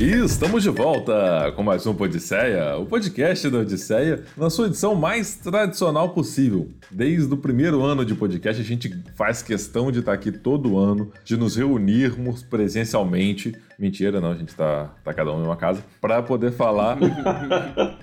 E estamos de volta com mais um Podisseia, o podcast da Odisseia, na sua edição mais tradicional possível. Desde o primeiro ano de podcast, a gente faz questão de estar aqui todo ano, de nos reunirmos presencialmente. Mentira, não, a gente tá, tá cada um em uma casa, para poder falar.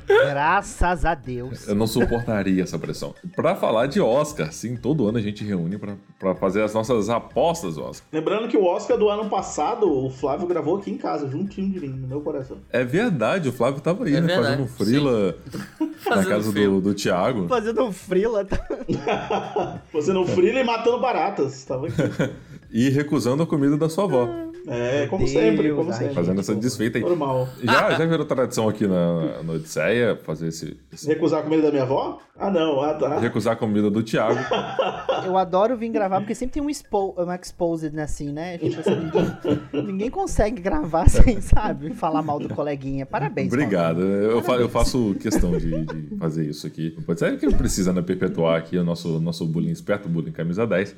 Graças a Deus. Eu não suportaria essa pressão. Para falar de Oscar, sim, todo ano a gente reúne para fazer as nossas apostas, Oscar. Lembrando que o Oscar do ano passado, o Flávio gravou aqui em casa, juntinho de mim, no meu coração. É verdade, o Flávio tava aí, É né? verdade, Fazendo um frila na Fazendo casa do, do Thiago. Fazendo um frila. Você não frila e matando baratas. Tava aqui. E recusando a comida da sua avó. É, como Deus, sempre, como ai, sempre. Fazendo essa desfeita aí. Normal. Já, já virou tradição aqui na, na Odisseia fazer esse, esse- Recusar a comida da minha avó? Ah, não. Ah, tá. Recusar a comida do Thiago. Eu adoro vir gravar, porque sempre tem um, expo um exposed assim, né? Tipo assim, ninguém, ninguém consegue gravar sem, sabe? Falar mal do coleguinha. Parabéns. Obrigado. Eu, fa- eu faço questão de, de fazer isso aqui. Pode ser que precisa né, perpetuar aqui o nosso, nosso bullying esperto, bullying camisa 10.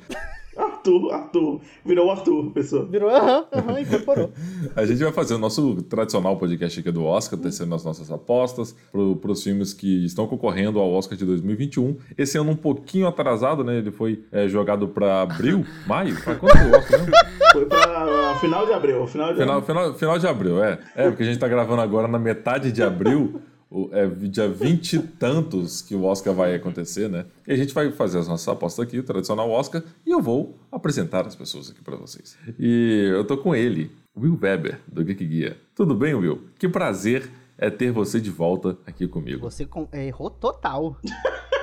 Arthur, Arthur. Virou o Arthur, pessoa. Virou, aham, aham, incorporou. A gente vai fazer o nosso tradicional podcast aqui do Oscar, tecendo as nossas apostas para os filmes que estão concorrendo ao Oscar de 2021. Esse ano um pouquinho atrasado, né? Ele foi é, jogado para abril, maio? Pra quando foi o Oscar mesmo? Foi pra final de abril. Final de Final, abril. final, final de abril, é. É, porque a gente tá gravando agora na metade de abril. O- É dia 20 e tantos que o Oscar vai acontecer, né? E a gente vai fazer as nossas apostas aqui, o tradicional Oscar, e eu vou apresentar as pessoas aqui pra vocês. E eu tô com ele, Will Weber, do Geek Guia. Tudo bem, Will? Que prazer é ter você de volta aqui comigo. Você com- errou total.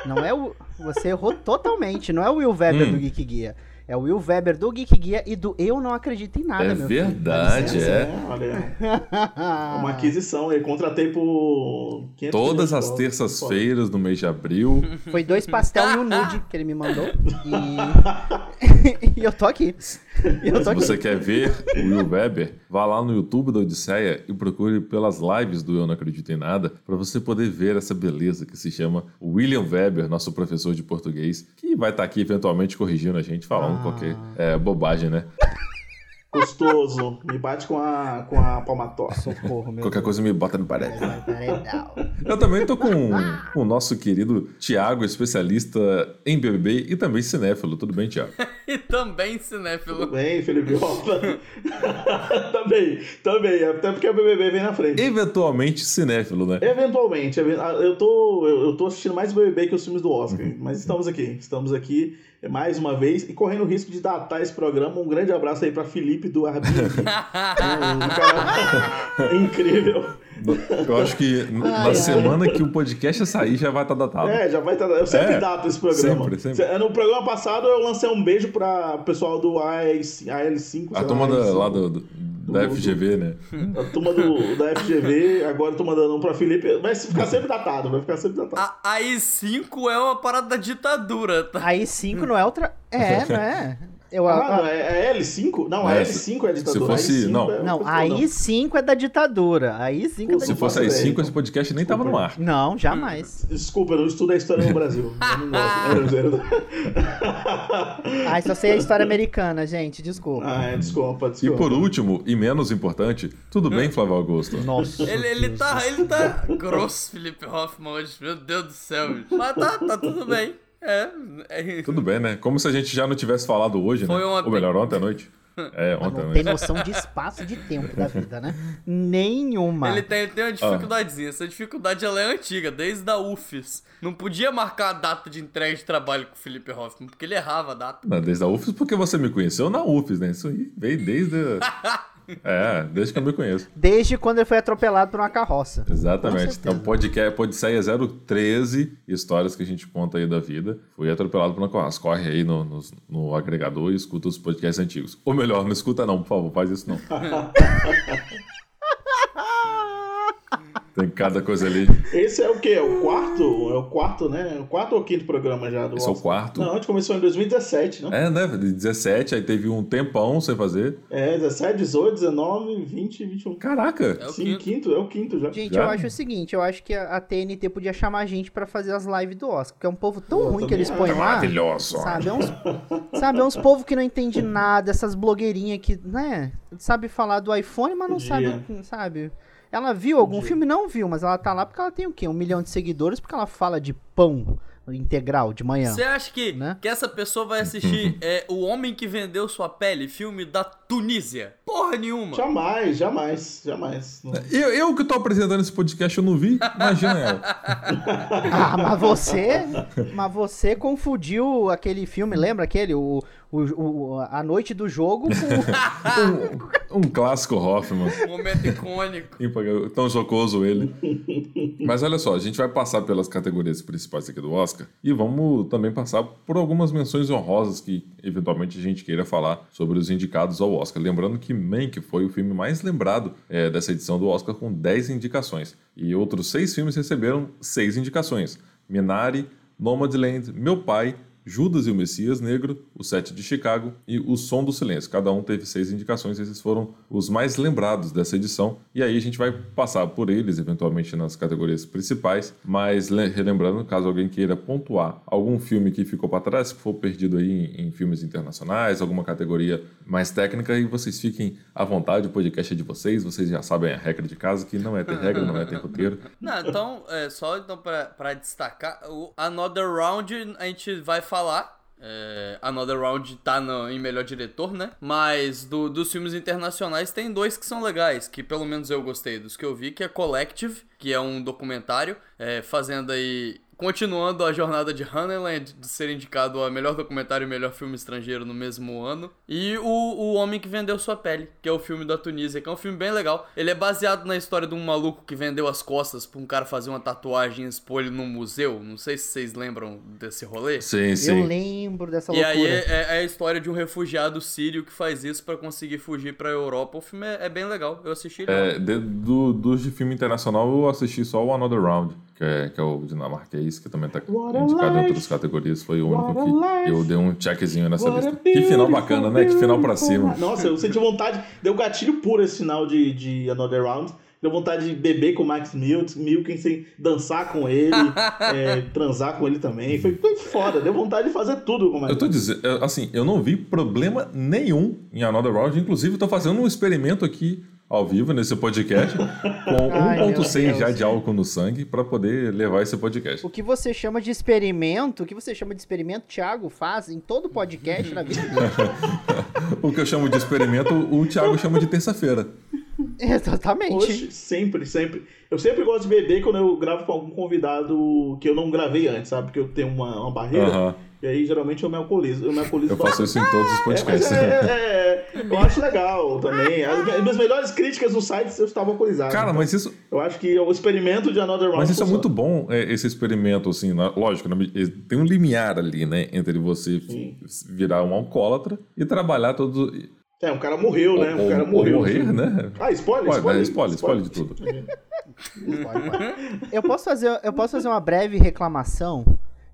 Não é o. Você errou totalmente. Não é o Will Weber Hum. do Geek Guia. É o Will Weber do Geek Guia e do Eu Não Acredito em Nada, É meu filho. verdade, Licença, é. né? Uma aquisição aí. Contratei por 500 Todas as terças-feiras no mês de abril. Foi dois pastel e um nude que ele me mandou. E, e eu tô aqui. Se você quer ver o Will Weber, vá lá no YouTube da Odisseia e procure pelas lives do Eu Não Acredito em Nada para você poder ver essa beleza que se chama William Weber, nosso professor de português, que vai estar aqui eventualmente corrigindo a gente, falando qualquer é, bobagem, né? Gostoso. Me bate com a, com a palmatória. Socorro, meu Qualquer coisa me bota no parede. Deus. Paredão. Eu também tô com, o nosso querido Tiago, especialista em BBB e também cinéfilo. Tudo bem, Tiago? E também Tudo cinéfilo. bem, Felipe Rosa? também, também. Até porque o BBB vem na frente. Eventualmente cinéfilo, né? Eventualmente, even- eu tô, eu, eu tô assistindo mais BBB que os filmes do Oscar, mas estamos aqui, estamos aqui mais uma vez e correndo o risco de datar esse programa. Um grande abraço aí pra Felipe do Airbnb. um cara incrível. Eu acho que n- na semana que o podcast sair já vai estar datado. É, já vai estar. Eu sempre É, dato esse programa. sempre, sempre. Se- No programa passado eu lancei um beijo pra o pessoal do AL5. A turma da, lá do, do- da FGV, né? A turma do, da FGV, agora eu tô mandando um pra Felipe. Vai ficar sempre datado, vai ficar sempre datado. A, a I5 é uma parada da ditadura, tá? Aí 5 não é outra. É, não é? Eu, Ah, a- é, é L5? Não, É, a L5 é a ditadura. se fosse- a I5 não. é não, outra aí coisa, 5 é da ditadura. Aí 5 é da Se Se ditadura. fosse aí faço 5, ideia. esse podcast nem tava no ar. Não, jamais. Desculpa, eu não estudo a história no Brasil. Eu não gosto. É. Ai, só sei a história americana, gente. Desculpa. ah, é, desculpa, E desculpa. por último, e menos importante, tudo bem, Flávio Augusto? Nossa. Ele, ele tá, ele tá grosso, Felipe Hoffman, hoje. Meu Deus do céu. bicho. Mas tá, tá tudo bem. É. é- Tudo bem, né? Como se a gente já não tivesse falado hoje, Foi né? ontem. Ou melhor, ontem à noite. É, ontem à não tem noção de espaço de tempo da vida, né? Nenhuma. Ele tem, ele tem uma dificuldadezinha. Essa dificuldade ela é antiga, desde a UFES. Não podia marcar a data de entrega de trabalho com o Felipe Hoffman, porque ele errava a data. Não, desde a UFES, porque você me conheceu na UFES, né? Isso aí veio desde. é, desde que eu me conheço. Desde quando ele foi atropelado por uma carroça. Exatamente. Então, podcast, Podisseia 013, histórias que a gente conta aí da vida. Fui atropelado por uma carroça. Corre aí no, no, no agregador e escuta os podcasts antigos. Ou melhor, não escuta não, por favor, faz isso não. Tem cada coisa ali. Esse é o quê? É o quarto? É o quarto, né? É o quarto ou quinto programa já do Esse é o Oscar? quarto. Não, a gente começou em 2017, não? É, né? De 17, aí teve um tempão sem fazer. É, 17, 18, 19, 20, 21. Caraca! É o Sim, quinto. quinto, é o quinto já. Gente, Já? eu acho o seguinte, eu acho que a, TNT podia chamar a gente pra fazer as lives do Oscar, porque é um povo tão Eu ruim que eles põem lá. Maravilhoso! Sabe, é uns, sabe, é uns povo que não entende nada, essas blogueirinhas que, né? sabe falar do iPhone, mas não Podia. sabe, sabe? Ela viu algum Podia. filme? Não viu, mas ela tá lá porque ela tem o quê? Um milhão de seguidores, porque ela fala de pão integral de manhã. Você acha que, Né? que essa pessoa vai assistir é, O Homem que Vendeu Sua Pele, filme da Tunísia? Porra nenhuma. Jamais, jamais, jamais. Eu, eu que tô apresentando esse podcast, eu não vi. Imagina ela. Ah, mas você, mas você confundiu aquele filme, lembra aquele? O, o, o- a noite do jogo com. Um clássico Hoffman. Momento icônico. Tão jocoso ele. Mas olha só, a gente vai passar pelas categorias principais aqui do Oscar e vamos também passar por algumas menções honrosas que eventualmente a gente queira falar sobre os indicados ao Oscar. Lembrando que Mank foi o filme mais lembrado eh, dessa edição do Oscar com 10 indicações. E outros seis filmes receberam seis indicações: Minari, Nomadland, Meu Pai, Judas e o Messias Negro, O Sete de Chicago e O Som do Silêncio. Cada um teve seis indicações, esses foram os mais lembrados dessa edição. E aí a gente vai passar por eles, eventualmente, nas categorias principais. Mas le- relembrando, caso alguém queira pontuar algum filme que ficou para trás, que for perdido aí em, em filmes internacionais, alguma categoria mais técnica, e vocês fiquem à vontade, o podcast é de vocês, vocês já sabem a regra de casa, que não é ter regra, não é ter roteiro. Não, então, é, só então pra destacar, o Another Round a gente vai falar. É, Another Round tá no- em melhor diretor, né? Mas do- dos filmes internacionais tem dois que são legais, que pelo menos eu gostei dos que eu vi, que é Collective, que é um documentário, é, fazendo aí. Continuando a jornada de Honeyland, de ser indicado a melhor documentário e melhor filme estrangeiro no mesmo ano. E o, o Homem que Vendeu Sua Pele, que é o filme da Tunísia, que é um filme bem legal. Ele é baseado na história de um maluco que vendeu as costas pra um cara fazer uma tatuagem e expor ele num museu. Não sei se vocês lembram desse rolê. Sim, Eu sim. lembro dessa E loucura. aí é, é- é a história de um refugiado sírio que faz isso pra conseguir fugir pra Europa. O filme é, é bem legal. Eu assisti ele. É, de- do, dos de filme internacional, eu assisti só o Another Round, que é, que é o dinamarquês, que também tá What indicado em outras categorias. Foi o único que eu dei um checkzinho nessa What lista. Que final bacana, né? Que final pra cima. Nossa, eu senti vontade. Deu gatilho puro esse final de, de Another Round. Deu vontade de beber com o Max Milkinson, dançar com ele, é, transar com ele também. Foi, foi foda, deu vontade de fazer tudo com o Max Eu tô dizendo, assim, eu não vi problema nenhum em Another Round. Inclusive, eu tô fazendo um experimento aqui ao vivo nesse podcast com Ai, meu 1.6 já de álcool no sangue pra poder levar esse podcast. O que você chama de experimento, o que você chama de experimento, Thiago faz em todo podcast na vida dele. O que eu chamo de experimento, o Thiago chama de terça-feira. Exatamente. Oxe, sempre, sempre. Eu sempre gosto de beber quando eu gravo com algum convidado que eu não gravei antes, sabe? Porque eu tenho uma, uma barreira. Aham. E aí, geralmente, eu me alcoolizo. Eu me alcoolizo Eu faço isso em todos os É, mas podcasts. é, é, é, eu acho legal também. As minhas- melhores críticas no site eu estava alcoolizado. Cara, mas isso, Eu acho que o experimento de Another Round. Mas isso é muito bom, é, esse experimento, assim, né? lógico, né? tem um limiar ali, né, entre você Sim. virar um alcoólatra e trabalhar todo... É, um cara morreu, né? Um ou, cara ou morreu. morrer, né? Ah, spoiler, spoiler. né? spoiler, spoiler de tudo. Eu posso fazer, eu posso fazer uma breve reclamação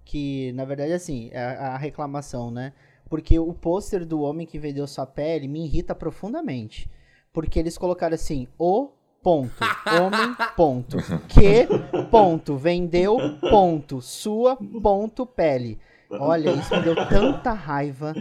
que, na verdade, assim, é a reclamação, né? Porque o pôster do homem que vendeu sua pele me irrita profundamente. Porque eles colocaram assim, o ponto, homem, ponto, que, ponto, vendeu, ponto, sua, ponto, pele. Olha, isso me deu tanta raiva,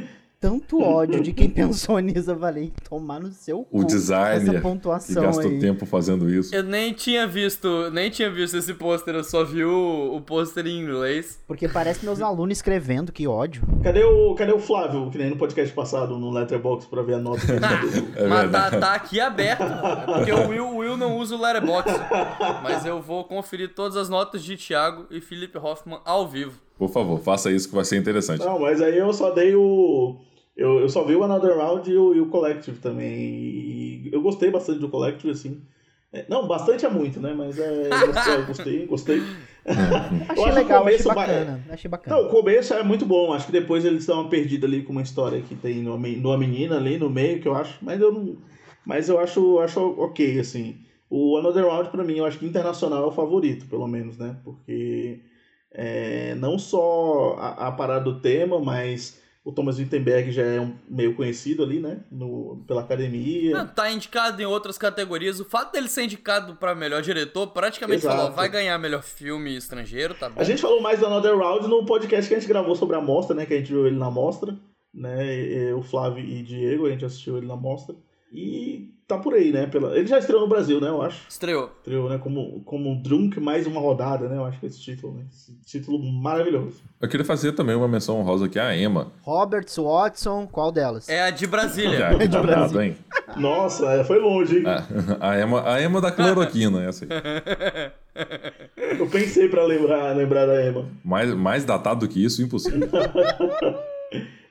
tanto ódio de quem pensou nisso. Eu falei, tomar no seu cu O designer essa que pontuação gastou aí. tempo fazendo isso. Eu nem tinha visto, nem tinha visto esse pôster, eu só vi o, o pôster em inglês. Porque parece meus alunos escrevendo, que ódio. Cadê o, cadê o Flávio, que nem no podcast passado, no Letterboxd, pra ver a nota? É Mas tá, tá aqui aberto. É porque o Will, o Will não usa o Letterboxd. Mas eu vou conferir todas as notas de Thiago e Felipe Hoffman ao vivo. Por favor, faça isso que vai ser interessante. Não, mas aí eu só dei o. Eu, eu só vi o Another Round e o, e o Collective também. E eu gostei bastante do Collective, assim. É, não, bastante é muito, né? Mas é, eu gostei, gostei, gostei. Achei acho o legal, achei começo ba- bacana. Achei bacana. Não, o começo é muito bom. Acho que depois eles dão uma perdida ali com uma história que tem numa menina ali no meio, que eu acho. Mas eu não. Mas eu acho, acho ok, assim. O Another Round, pra mim, eu acho que internacional é o favorito, pelo menos, né? Porque é, não só a, a parada do tema, mas o Thomas Wittenberg já é um, meio conhecido ali, né? No, pela academia. Não, tá indicado em outras categorias. O fato dele ser indicado pra melhor diretor, praticamente Exato. falou, vai ganhar melhor filme estrangeiro, tá bom. A gente falou mais do Another Round no podcast que a gente gravou sobre a mostra, né? Que a gente viu ele na mostra, né? o Flávio e Diego, a gente assistiu ele na mostra. E tá por aí, né? Pela... Ele já estreou no Brasil, né? Eu acho. Estreou. Estreou, né? Como, como Drunk mais uma rodada, né? Eu acho que é esse título, né? Esse título maravilhoso. Eu queria fazer também uma menção honrosa aqui à Emma. Roberts, Watson, qual delas? É a de Brasília. Já, de cuidado, Brasil. hein? Nossa, é, foi longe, hein? A, a, Emma, a Emma da cloroquina, essa aí. Eu pensei pra lembrar, lembrar da Emma. Mais, mais datado do que isso, impossível.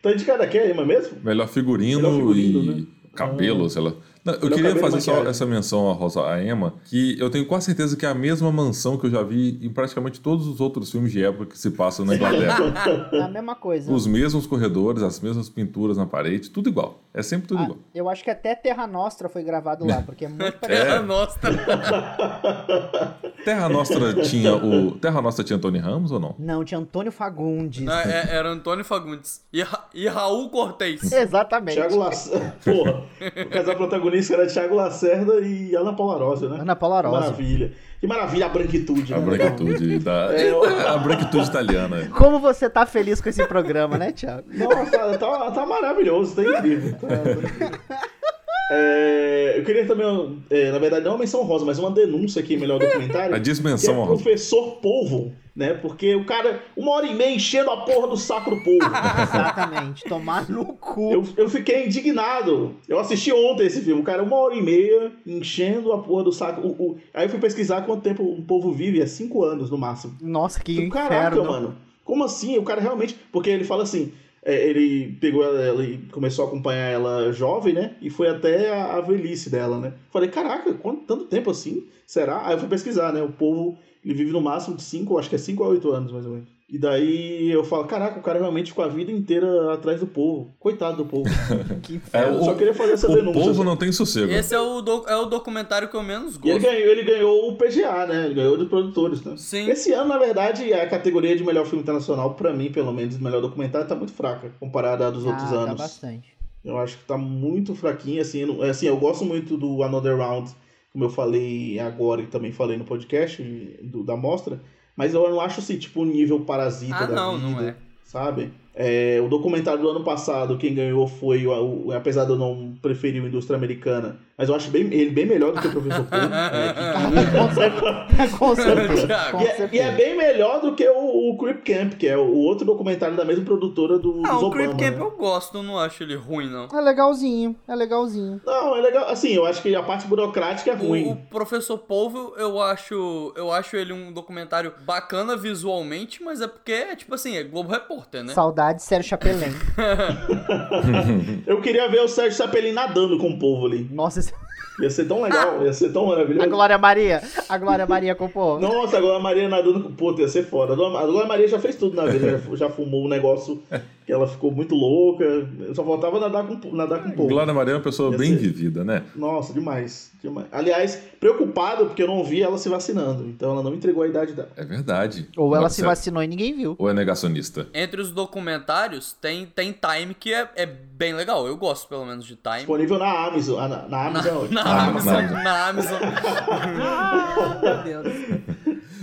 Tá indicada aqui a Emma mesmo? Melhor figurino, Melhor figurino, e né? Cabelo, sei lá. Não, eu queria fazer só maquiagem. essa menção a Rosa a Emma, que eu tenho quase certeza que é a mesma mansão que eu já vi em praticamente todos os outros filmes de época que se passam na Inglaterra. É a mesma coisa. Os mesmos corredores, as mesmas pinturas na parede, tudo igual. É sempre tudo Ah, igual. eu acho que até Terra Nostra foi gravado lá, porque é muito parecido. Terra Nostra. Terra Nostra tinha o. Terra Nostra tinha Tony Ramos ou não? Não, tinha Antônio Fagundes. Não, é- era Antônio Fagundes. E, Ra- e Raul Cortez. Exatamente. Thiago Lacerda. Porra, o casal protagonista era Thiago Lacerda e Ana Paula Rosa, né? Ana Paula Rosa. Maravilha. Que maravilha a branquitude, A né? branquitude da. É, eu- A branquitude italiana. Como você tá feliz com esse programa, né, Thiago? Nossa, tá, tá, tá maravilhoso, tá incrível. Tá- tá incrível. É, eu queria também, é, na verdade, não uma menção rosa, mas uma denúncia aqui, melhor documentário. A que dimensão é. Professor Polvo, né? Porque o cara, uma hora e meia enchendo a porra do saco do polvo. Exatamente. Tomar no cu. Eu, eu fiquei indignado. Eu assisti ontem esse filme. O cara, uma hora e meia, enchendo a porra do saco. O- o- Aí eu fui pesquisar quanto tempo um povo vive. É cinco anos no máximo. Nossa, que Caraca, inferno. mano. Como assim? O cara realmente. Porque ele fala assim. É, ele pegou ela, e começou a acompanhar ela jovem, né? E foi até a, a velhice dela, né? Falei, caraca, quanto, tanto tempo assim? Será? Aí eu fui pesquisar, né? O povo, ele vive no máximo de 5, acho que é 5 a 8 anos, mais ou menos. E daí eu falo, caraca, o cara realmente ficou a vida inteira atrás do povo. Coitado do povo. Que É, inferno. eu só queria fazer essa O denúncia. povo assim. não tem sossego. Esse é o, do- é o documentário que eu menos E ele gosto. ganhou, ele ganhou o PGA, né? Ele ganhou dos produtores, né? Sim. Esse ano, na verdade, a categoria de melhor filme internacional, pra mim, pelo menos, melhor documentário, tá muito fraca, comparada à dos outros ah, Tá anos. bastante. Eu acho que tá muito fraquinho, assim, não- assim, eu gosto muito do Another Round, como eu falei agora e também falei no podcast do- da mostra, mas eu não acho, assim, tipo, um nível parasita Ah, da não, vida, não é. sabe? É, o documentário do ano passado, quem ganhou foi, o, o- apesar de eu não preferir o Indústria Americana, mas eu acho bem, ele bem melhor do que o Professor Payne. é, que- com certeza. Com e, é, e é bem melhor do que o, o Creep Camp, que é o outro documentário da mesma produtora do, Ah, dos o Obama. Creep Camp né? eu gosto, eu não acho ele ruim, não. É legalzinho, é legalzinho. Não, é legal. Assim, eu acho que a parte burocrática é ruim. O, o Professor Polvo, eu acho, eu acho ele um documentário bacana visualmente, mas é porque, é, tipo assim, é Globo Repórter, né? Saudade Sérgio Chapelin. Eu queria ver o Sérgio Sapelin nadando com o povo ali. Nossa, esse- Ia ser tão legal, ia ser tão a maravilhoso. Glória Maria. A Glória Maria com o povo. Nossa, a Maria nadando com. Puta, ia ser foda. A Glória Maria já fez tudo na vida, já, já fumou um negócio que ela ficou muito louca. Só faltava nadar com, nadar com o povo. Glória Maria é uma pessoa Ia bem ser. vivida, né? Nossa, demais, demais. Aliás, preocupado porque eu não vi ela se vacinando. Então ela não entregou a idade dela. É verdade. Ou ela Nossa, se vacinou e ninguém viu. Ou é negacionista? Entre os documentários, tem, tem Time que é, é bem legal. Eu gosto, pelo menos, de Time. Disponível na Amazon. Ah, Na, na Amazon é onde? Na Ah, Amazon. na- Na Amazon. Ah, meu Deus.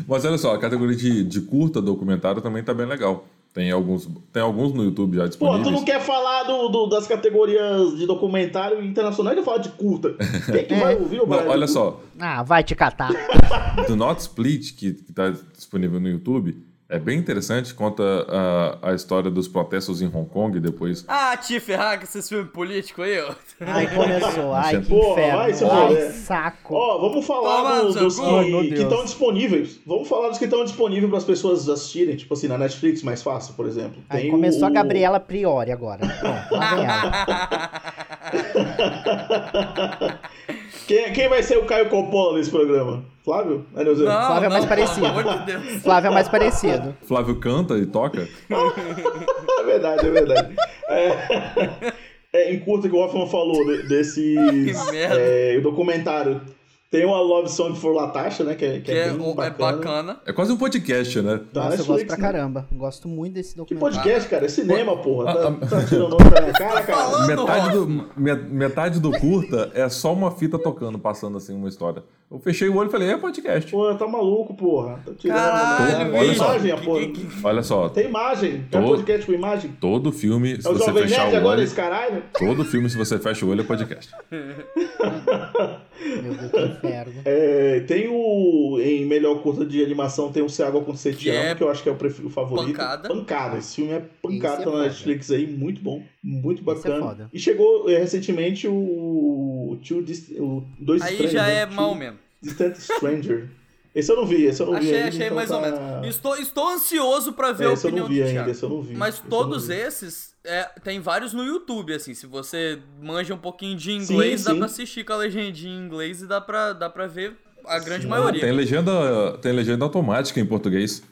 Mas olha só, a categoria de, de curta documentário também tá bem legal. Tem alguns, tem alguns no YouTube já Pô, disponíveis. tu não quer falar do, do- das categorias de documentário internacional e falar de curta. Quem que vai ouvir o Não, olha só, Ah, vai te catar. Do Not Split, que, que tá disponível no YouTube, é bem interessante, conta a, a história dos protestos em Hong Kong depois. Ah, te ferrar com esses filmes políticos aí, ó. Ai, começou. Ai, que inferno. vai se Ai, saco. Ó, vamos falar Toma dos meu que estão disponíveis. Vamos falar dos que estão disponíveis para as pessoas assistirem, tipo assim, na Netflix mais fácil, por exemplo. Aí Tem começou o- a Gabriela Priori agora. Pronto, lá vem ela. Quem, quem vai ser o Caio Coppola nesse programa? Flávio? É, Neuza? Não, Flávio é mais não, parecido. Pelo amor de Deus. Flávio é mais parecido. Flávio canta e toca. É verdade, é verdade. É, é, em curta que o Hoffman falou de- desse Que merda. é, o documentário Tem uma Love Song for Latasha, né? Que é, que Que é, é, bem o- é bacana. bacana. É quase um podcast, né? Da Nossa, eu gosto Netflix, pra né? caramba. Gosto muito desse Que documentário. podcast, cara? É cinema, porra. Tá, tá tirando outra na cara, cara. Falando, Metade do, me- metade do curta é só uma fita tocando, passando assim uma história. Eu fechei o olho e falei, é podcast. Pô, tá maluco, porra. Tá tirando. Caralho, olha Tem só. imagem, a Que- porra. que- que- Olha só, Tem imagem. Tem Tô- podcast com imagem. todo filme, se É o você fechar Nerd o agora, olho, esse caralho? todo filme, se você fecha o olho, é podcast. Meu Deus, que inferno. É, tem o. Em melhor curta de animação, tem o Se Água com Sete Que é Anos, que eu acho que é o prefiro o favorito. pancada. Pancada. Esse filme é pancada, é na. Netflix aí, muito bom. Muito é bacana. e chegou é, recentemente o. Two Dist- o Dois Aí já né? é Two mal mesmo. Distant Stranger. Esse eu não vi, esse eu não vi Achei, ainda. achei então mais tá... ou menos. Estou, estou ansioso pra ver É, a esse eu opinião não vi do ainda, Thiago. esse eu não vi. Mas esse eu não todos vi. esses, é, tem vários no YouTube, assim. Se você manja um pouquinho de inglês, Sim, dá sim. pra assistir com a legendinha em inglês e dá pra, dá pra ver a grande Sim. maioria. Tem legenda, tem legenda automática em português.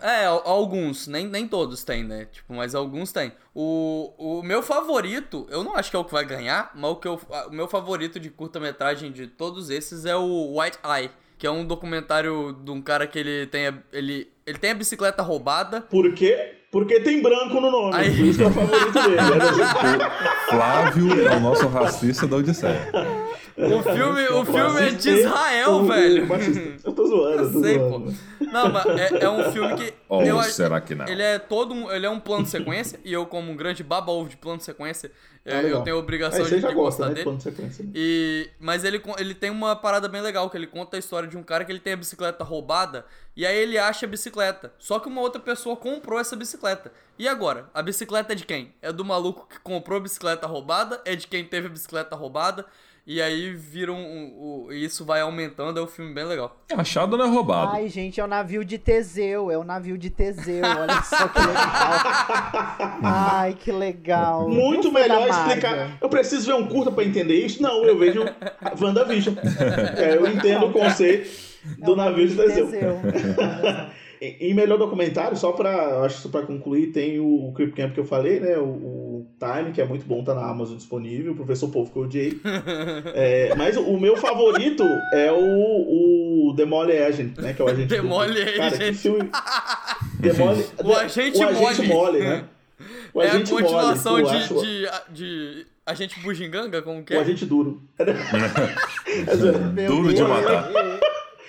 É, al- alguns, nem, nem todos tem, né? Tipo, mas alguns tem. O, o meu favorito, eu não acho que é o que vai ganhar, mas o, que eu, o meu favorito de curta-metragem de todos esses é o White Eye, que é um documentário de um cara que ele tem a, ele, ele tem a bicicleta roubada. Por quê? Porque tem branco no nome. Aí- Por isso que é o favorito dele. né? Flávio é o nosso racista da Odisseia. O filme, o filme é de Israel, o- o velho. machista. Eu tô zoando, eu tô sei, pô. zoando. Não, mas é, é um filme que. Ou eu será que não? Ele é todo um, ele é um plano de sequência, e eu, como um grande baba-ovo de plano de sequência, é, Ah, eu tenho a obrigação Aí de, você já de gosta, gostar né? de dele. plano de sequência. E, mas ele, ele tem uma parada bem legal, que ele conta a história de um cara que ele tem a bicicleta roubada, e aí ele acha a bicicleta. Só que uma outra pessoa comprou essa bicicleta. E agora? A bicicleta é de quem? É do maluco que comprou a bicicleta roubada? É de quem teve a bicicleta roubada? E aí viram. Um, um, e isso vai aumentando, é um filme bem legal. Achado não é roubado. Ai, gente, é o navio de Teseu. É o navio de Teseu. Olha só que legal. Ai, que legal. Muito melhor explicar. Eu preciso ver um curta pra entender isso? Não, eu vejo WandaVision. É, eu entendo o conceito do É navio de Teseu. Teseu. Em em melhor documentário, só pra, acho pra concluir, tem o, o Creep Camp que eu falei, né? O, o Time, que é muito bom, tá na Amazon disponível. O Professor Povo que eu odiei. É, mas o meu favorito é o, o Demole Agent, né? Que é o agente. Demole duplo. Cara, que Agent. filme. Demole, O Agente o agente Mole. mole, né? O é a continuação mole, de, acho- de, de Agente Bugiganga, como que O é? agente duro. É Duro de matar.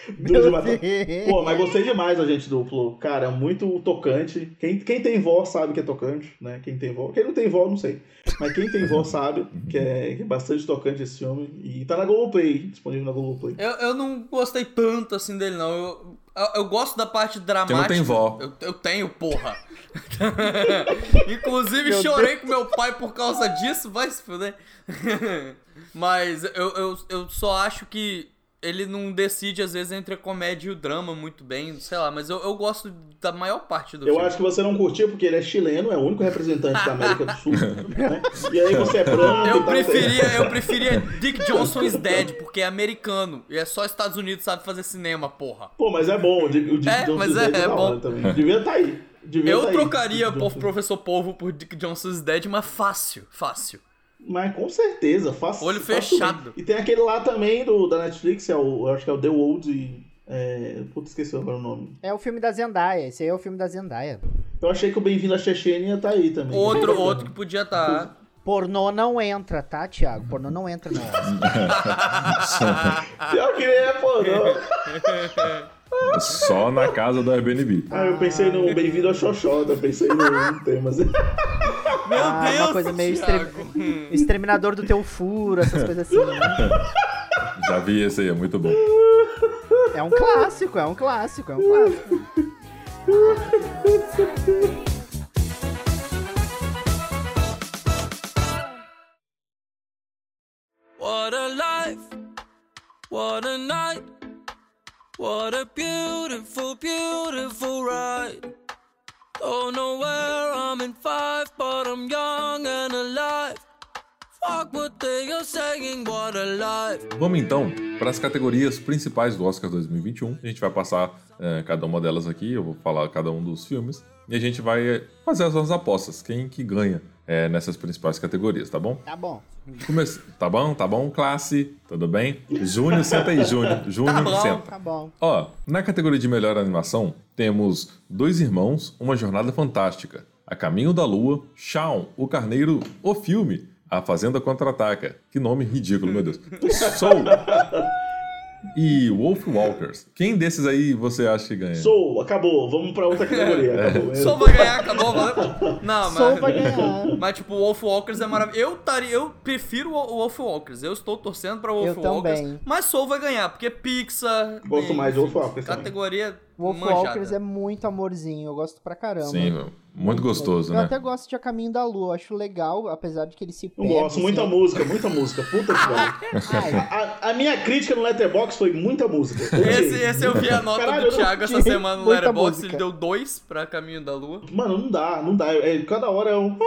Duro de matar. Deus. Pô, mas gostei demais do Agente Duplo. Cara, é muito tocante. Quem, quem tem voz sabe que é tocante, né? Quem tem voz. Quem não tem voz, não sei. Mas quem tem voz sabe que é, que é bastante tocante esse filme. E tá na Globoplay, disponível na Globoplay. Eu, eu não gostei tanto assim dele, não. Eu, eu, eu gosto da parte dramática. tem vó. Eu, eu tenho, porra. Inclusive, Meu chorei com meu pai por causa disso, vai se fuder. Mas eu, eu, eu só acho que ele não decide, às vezes, entre a comédia e o drama muito bem, sei lá, mas eu, eu gosto da maior parte do Eu filme. acho que você não curtiu porque ele é chileno, é o único representante da América do Sul. né? E aí você é branco. Eu tal, preferia, eu preferia Dick Johnson is Dead, porque é americano. E é só Estados Unidos sabe fazer cinema, porra. Pô, mas é bom. O Dick o Dick É, Johnson mas Dead é- é da bom. Também. Devia estar aí. Devia Eu tá aí, trocaria Johnson. Professor Polvo por Dick Johnson is Dead, mas fácil, fácil. Mas com certeza, faço. Olho fechado. E tem aquele lá também do, da Netflix, é o, eu acho que é o The Old. E, é, puta, esqueci agora o nome. É o filme da Zendaya. Esse aí é o filme da Zendaya. Eu achei que o Bem-vindo à Chechênia tá aí também. Outro, outro que podia estar. Tá. Pornô não entra, tá, Thiago? Pornô não entra no Oscar. Pior que é, não. Só na casa do Airbnb. Ah, eu pensei no Bem-vindo ao Xoxota, pensei no, tema. Meu Ah, Deus! uma coisa meio extre- exterminador do teu furo, essas coisas assim, né? Já vi esse aí, é muito bom. É um clássico, é um clássico, é um clássico. What a life, what a night, what a beautiful, beautiful ride. Don't know where I'm in five, but I'm young and alive. Fuck what they are saying, what a life. Vamos então para as categorias principais do Oscar 2021. A gente vai passar é, cada uma delas aqui, eu vou falar cada um dos filmes. E a gente vai fazer as nossas apostas, quem que ganha é, nessas principais categorias, tá bom? Tá bom. Come... Tá bom? Tá bom, classe? Tudo bem? Júnior, senta aí, Júnior. Júnior, bom. senta. Tá bom. Ó, na categoria de melhor animação, temos Dois Irmãos, Uma Jornada Fantástica, A Caminho da Lua, Shaun, O Carneiro, O Filme, A Fazenda Contra-Ataca. Que nome ridículo, meu Deus. Soul. E Wolf Walkers. Quem desses aí você acha que ganha? Sou, acabou. Vamos pra outra categoria. É. Acabou. Soul vai ganhar, acabou? Não, Soul mas. vai ganhar. Mas, tipo, o Wolf Walkers é maravilhoso. Eu, taria, eu prefiro o Wolf Walkers. Eu estou torcendo pra Wolf Eu Walkers. também. Mas Soul vai ganhar, porque Pixar. Gosto e, mais Wolf Walkers também. Categoria. Wolf manjada. Walkers é muito amorzinho, eu gosto pra caramba. Sim, meu. muito gostoso, eu né? até gosto de A Caminho da Lua, eu acho legal, apesar de que ele se perde. gosto, muita assim. música, muita música. Puta que pariu. A, a minha crítica no Letterboxd foi muita música. Eu Esse, esse eu vi a nota Caralho, do eu Thiago essa semana no música. Ele deu dois pra Caminho da Lua. Mano, não dá, não dá. É, cada hora é um.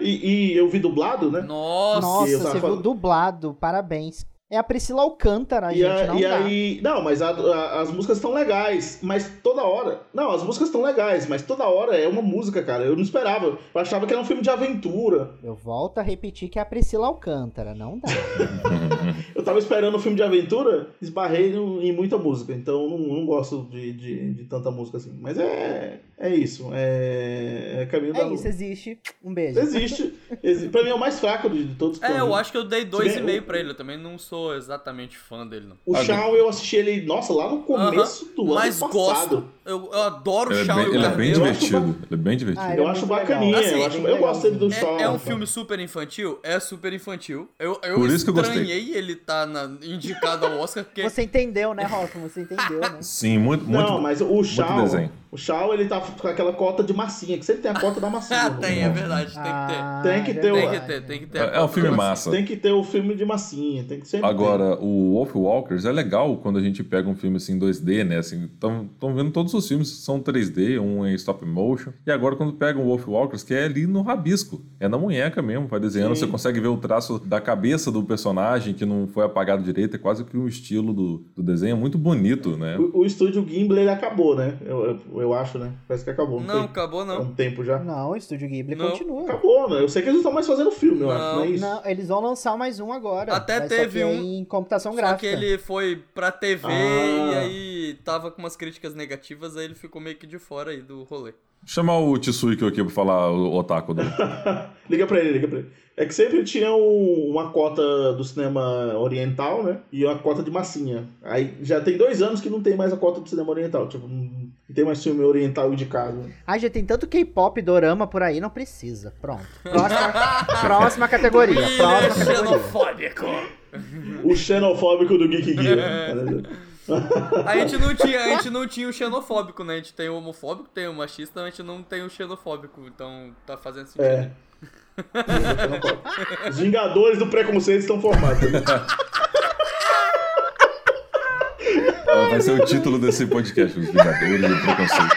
E, e eu vi dublado, né? Nossa. Nossa, eu você viu falando- dublado, parabéns. É a Priscila Alcântara, E, gente, a- não e dá. aí. Não, mas a- a- as músicas estão legais, mas toda hora. Não, as músicas estão legais, mas toda hora é uma música, cara. Eu não esperava. Eu achava que era um filme de aventura. Eu volto a repetir que é a Priscila Alcântara, não dá. Eu tava esperando um filme de aventura, esbarrei no- em muita música. Então não, não gosto de, de, de tanta música assim. Mas é. É isso. É. É caminho da É lua. isso, existe. Um beijo. Existe. Exi- Pra mim é o mais fraco de, de todos. É, eu acho que eu dei dois Se e bem- meio pra ele. Eu também não sou exatamente fã dele, não. O Ah, eu assisti ele, nossa, lá no começo do ano Mas passado. gosto. Eu, eu adoro o Ele é bem, e o ele é bem. Eu acho divertido. Ele é bem divertido. Ah, Eu é acho muito bacaninha, legal. Assim, eu, acho, eu gosto dele do. É, é um filme super infantil? É super infantil. Eu, eu Por isso que eu gostei. estranhei ele tá na- indicado ao Oscar, porque Você entendeu, né, Hoffman? Você entendeu, né? Sim, muito, muito. Não, mas o Shawn, desenho. O Shawn, ele tá com aquela cota de massinha, que sempre tem a cota da massinha. Ah, no- tem, é verdade, tem que ter. Ah, Tem que ter o- Tem que ter, tem que ter. É, é um filme massa. Tem que ter o filme de massinha, tem que sempre Agora, o Wolf Walkers é legal quando a gente pega um filme assim 2D, né? Assim, estão vendo todos os filmes são 3D, um em stop motion. E agora quando pega um Wolf Walkers, que é ali no rabisco, é na munheca mesmo, vai desenhando, Sim. você consegue ver o traço da cabeça do personagem que não foi apagado direito, é quase que um estilo do, do desenho é muito bonito, né? O, o estúdio Gimble, ele acabou, né? Eu, eu, eu acho, né? Parece que acabou. Não, sei. acabou Há não. um tempo já. Não, o Estúdio Ghibli Não. continua. Acabou, né? Eu sei que eles não estão mais fazendo filme, eu Não. acho, não é isso? Não, eles vão lançar mais um agora. Até mas só teve que é um- em computação Só que gráfica. ele foi pra TV Ah. e aí tava com umas críticas negativas, aí ele ficou meio que de fora aí do rolê. Chamar o Tsuiki aqui pra falar o otaku do. liga pra ele, liga pra ele. É que sempre tinha um- uma cota do cinema oriental, né? E uma cota de massinha. Aí já tem dois anos que não tem mais a cota do cinema oriental. Tipo, não tem mais filme oriental indicado. Ah, já tem tanto K-pop, dorama por aí, não precisa. Pronto. Próxima, próxima categoria. Próxima categoria. xenofóbico. O xenofóbico do Geek Gear. A gente não tinha, a gente não tinha o xenofóbico, né? A gente tem o homofóbico, tem o machista, a gente não tem o xenofóbico, então tá fazendo sentido. É. Os Vingadores do Preconceito estão formados. Ah, Vai ser o título desse podcast, Os Vingadores do Preconceito.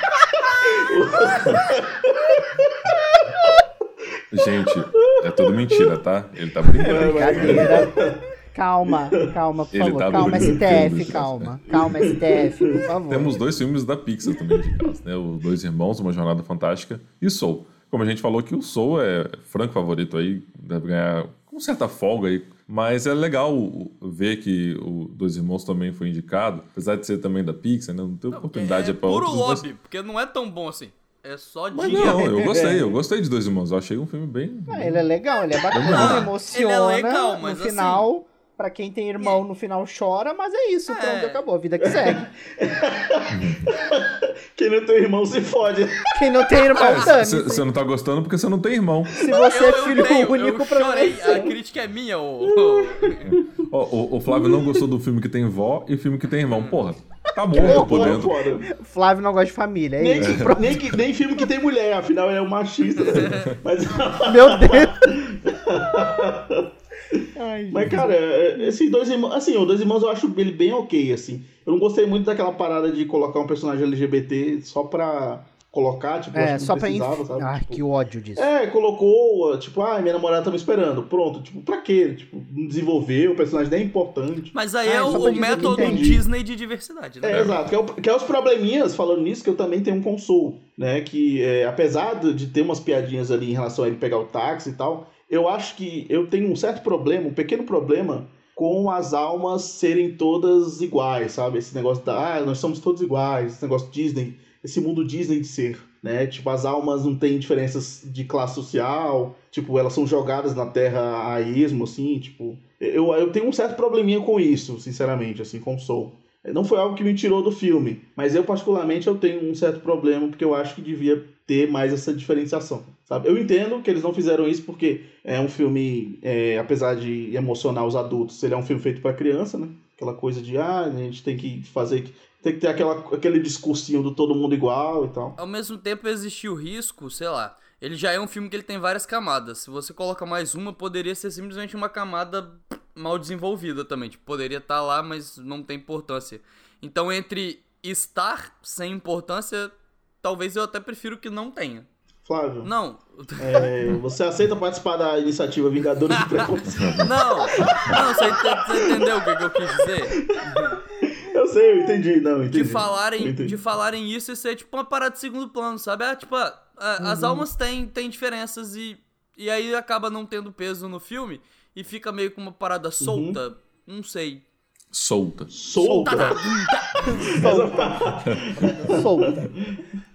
Gente, é tudo mentira, tá? Ele tá brincando. Brincadeira. Calma, calma, por Ele favor. tá calma, STF, calma. Calma, STF, por favor. Temos dois filmes da Pixar também indicados, né? Os Dois Irmãos, Uma Jornada Fantástica e Soul. Como a gente falou que o Soul é franco favorito aí, deve ganhar com certa folga aí. Mas é legal o- ver que o Dois Irmãos também foi indicado, apesar de ser também da Pixar, né? Não tem oportunidade é pra puro outros. mas- lobby, porque não é tão bom assim. É só Mas dinheiro. não, eu gostei, eu gostei de Dois Irmãos. Eu achei um filme bem. Ah, ele é legal, ele é bacana, lá. emociona. Ele é legal, mas no assim- final, pra quem tem irmão, no final chora, mas é isso, pronto, É. acabou, a vida que segue. Quem não tem irmão se fode. Quem não tem irmão, dane-se. Você não tá gostando porque você não tem irmão. Se você é filho tenho, único, eu pra chorei. você. A crítica é minha, ô. Ó, o, o Flávio não gostou do filme que tem vó e filme que tem irmão. Porra, tá bom, Pô, tô podendo. foda. Flávio não gosta de família, é Nem, isso. nem, que, nem filme que tem mulher, afinal ele é um machista. Mas, Meu Deus. Ai, mas cara, é- esses dois irmãos. Assim, o Dois Irmãos eu acho ele bem ok, assim. Eu não gostei muito daquela parada de colocar um personagem LGBT só pra colocar, tipo, acho É, que só não pra. precisava, Inf... sabe? Ah, Tipo, que ódio disso. É, colocou, tipo, ah, minha namorada tá me esperando. Pronto, tipo, pra quê? Tipo, não desenvolveu, o personagem nem é importante. Mas aí Ah, é o, o método. Disney de diversidade, né? É, exato. Que é, o- que é os probleminhas, falando nisso, que eu também tenho um consolo, né? Que é, apesar de ter umas piadinhas ali em relação a ele pegar o táxi e tal, eu acho que eu tenho um certo problema, um pequeno problema com as almas serem todas iguais, sabe? Esse negócio da, ah, nós somos todos iguais, esse negócio Disney, esse mundo Disney de ser, né? Tipo, as almas não têm diferenças de classe social, tipo, elas são jogadas na Terra a esmo, assim, tipo... Eu, eu tenho um certo probleminha com isso, sinceramente, assim, com Soul. Não foi algo que me tirou do filme, mas eu particularmente eu tenho um certo problema porque eu acho que devia ter mais essa diferenciação, sabe? Eu entendo que eles não fizeram isso porque é um filme, é, apesar de emocionar os adultos, ele é um filme feito para criança, né? Aquela coisa de ah, a gente tem que fazer, tem que ter aquela, aquele discursinho do todo mundo igual e tal. Ao mesmo tempo existiu o risco, sei lá. Ele já é um filme que ele tem várias camadas. Se você coloca mais uma, poderia ser simplesmente uma camada mal desenvolvida também. Tipo, poderia estar lá, mas não tem importância. Então, entre estar sem importância, talvez eu até prefiro que não tenha. Flávio, Não, é, você aceita participar da iniciativa Vingadores do Preconceito? não, não, você, ente- você entendeu o que, eu quis dizer? Eu sei, eu entendi, não, entendi. de falarem, entendi. de falarem isso e ser tipo uma parada de segundo plano, sabe? Ah, tipo, ah, ah, as almas têm, têm diferenças e, e aí acaba não tendo peso no filme e fica meio com uma parada solta. Não sei. Solta. Solta. Solta.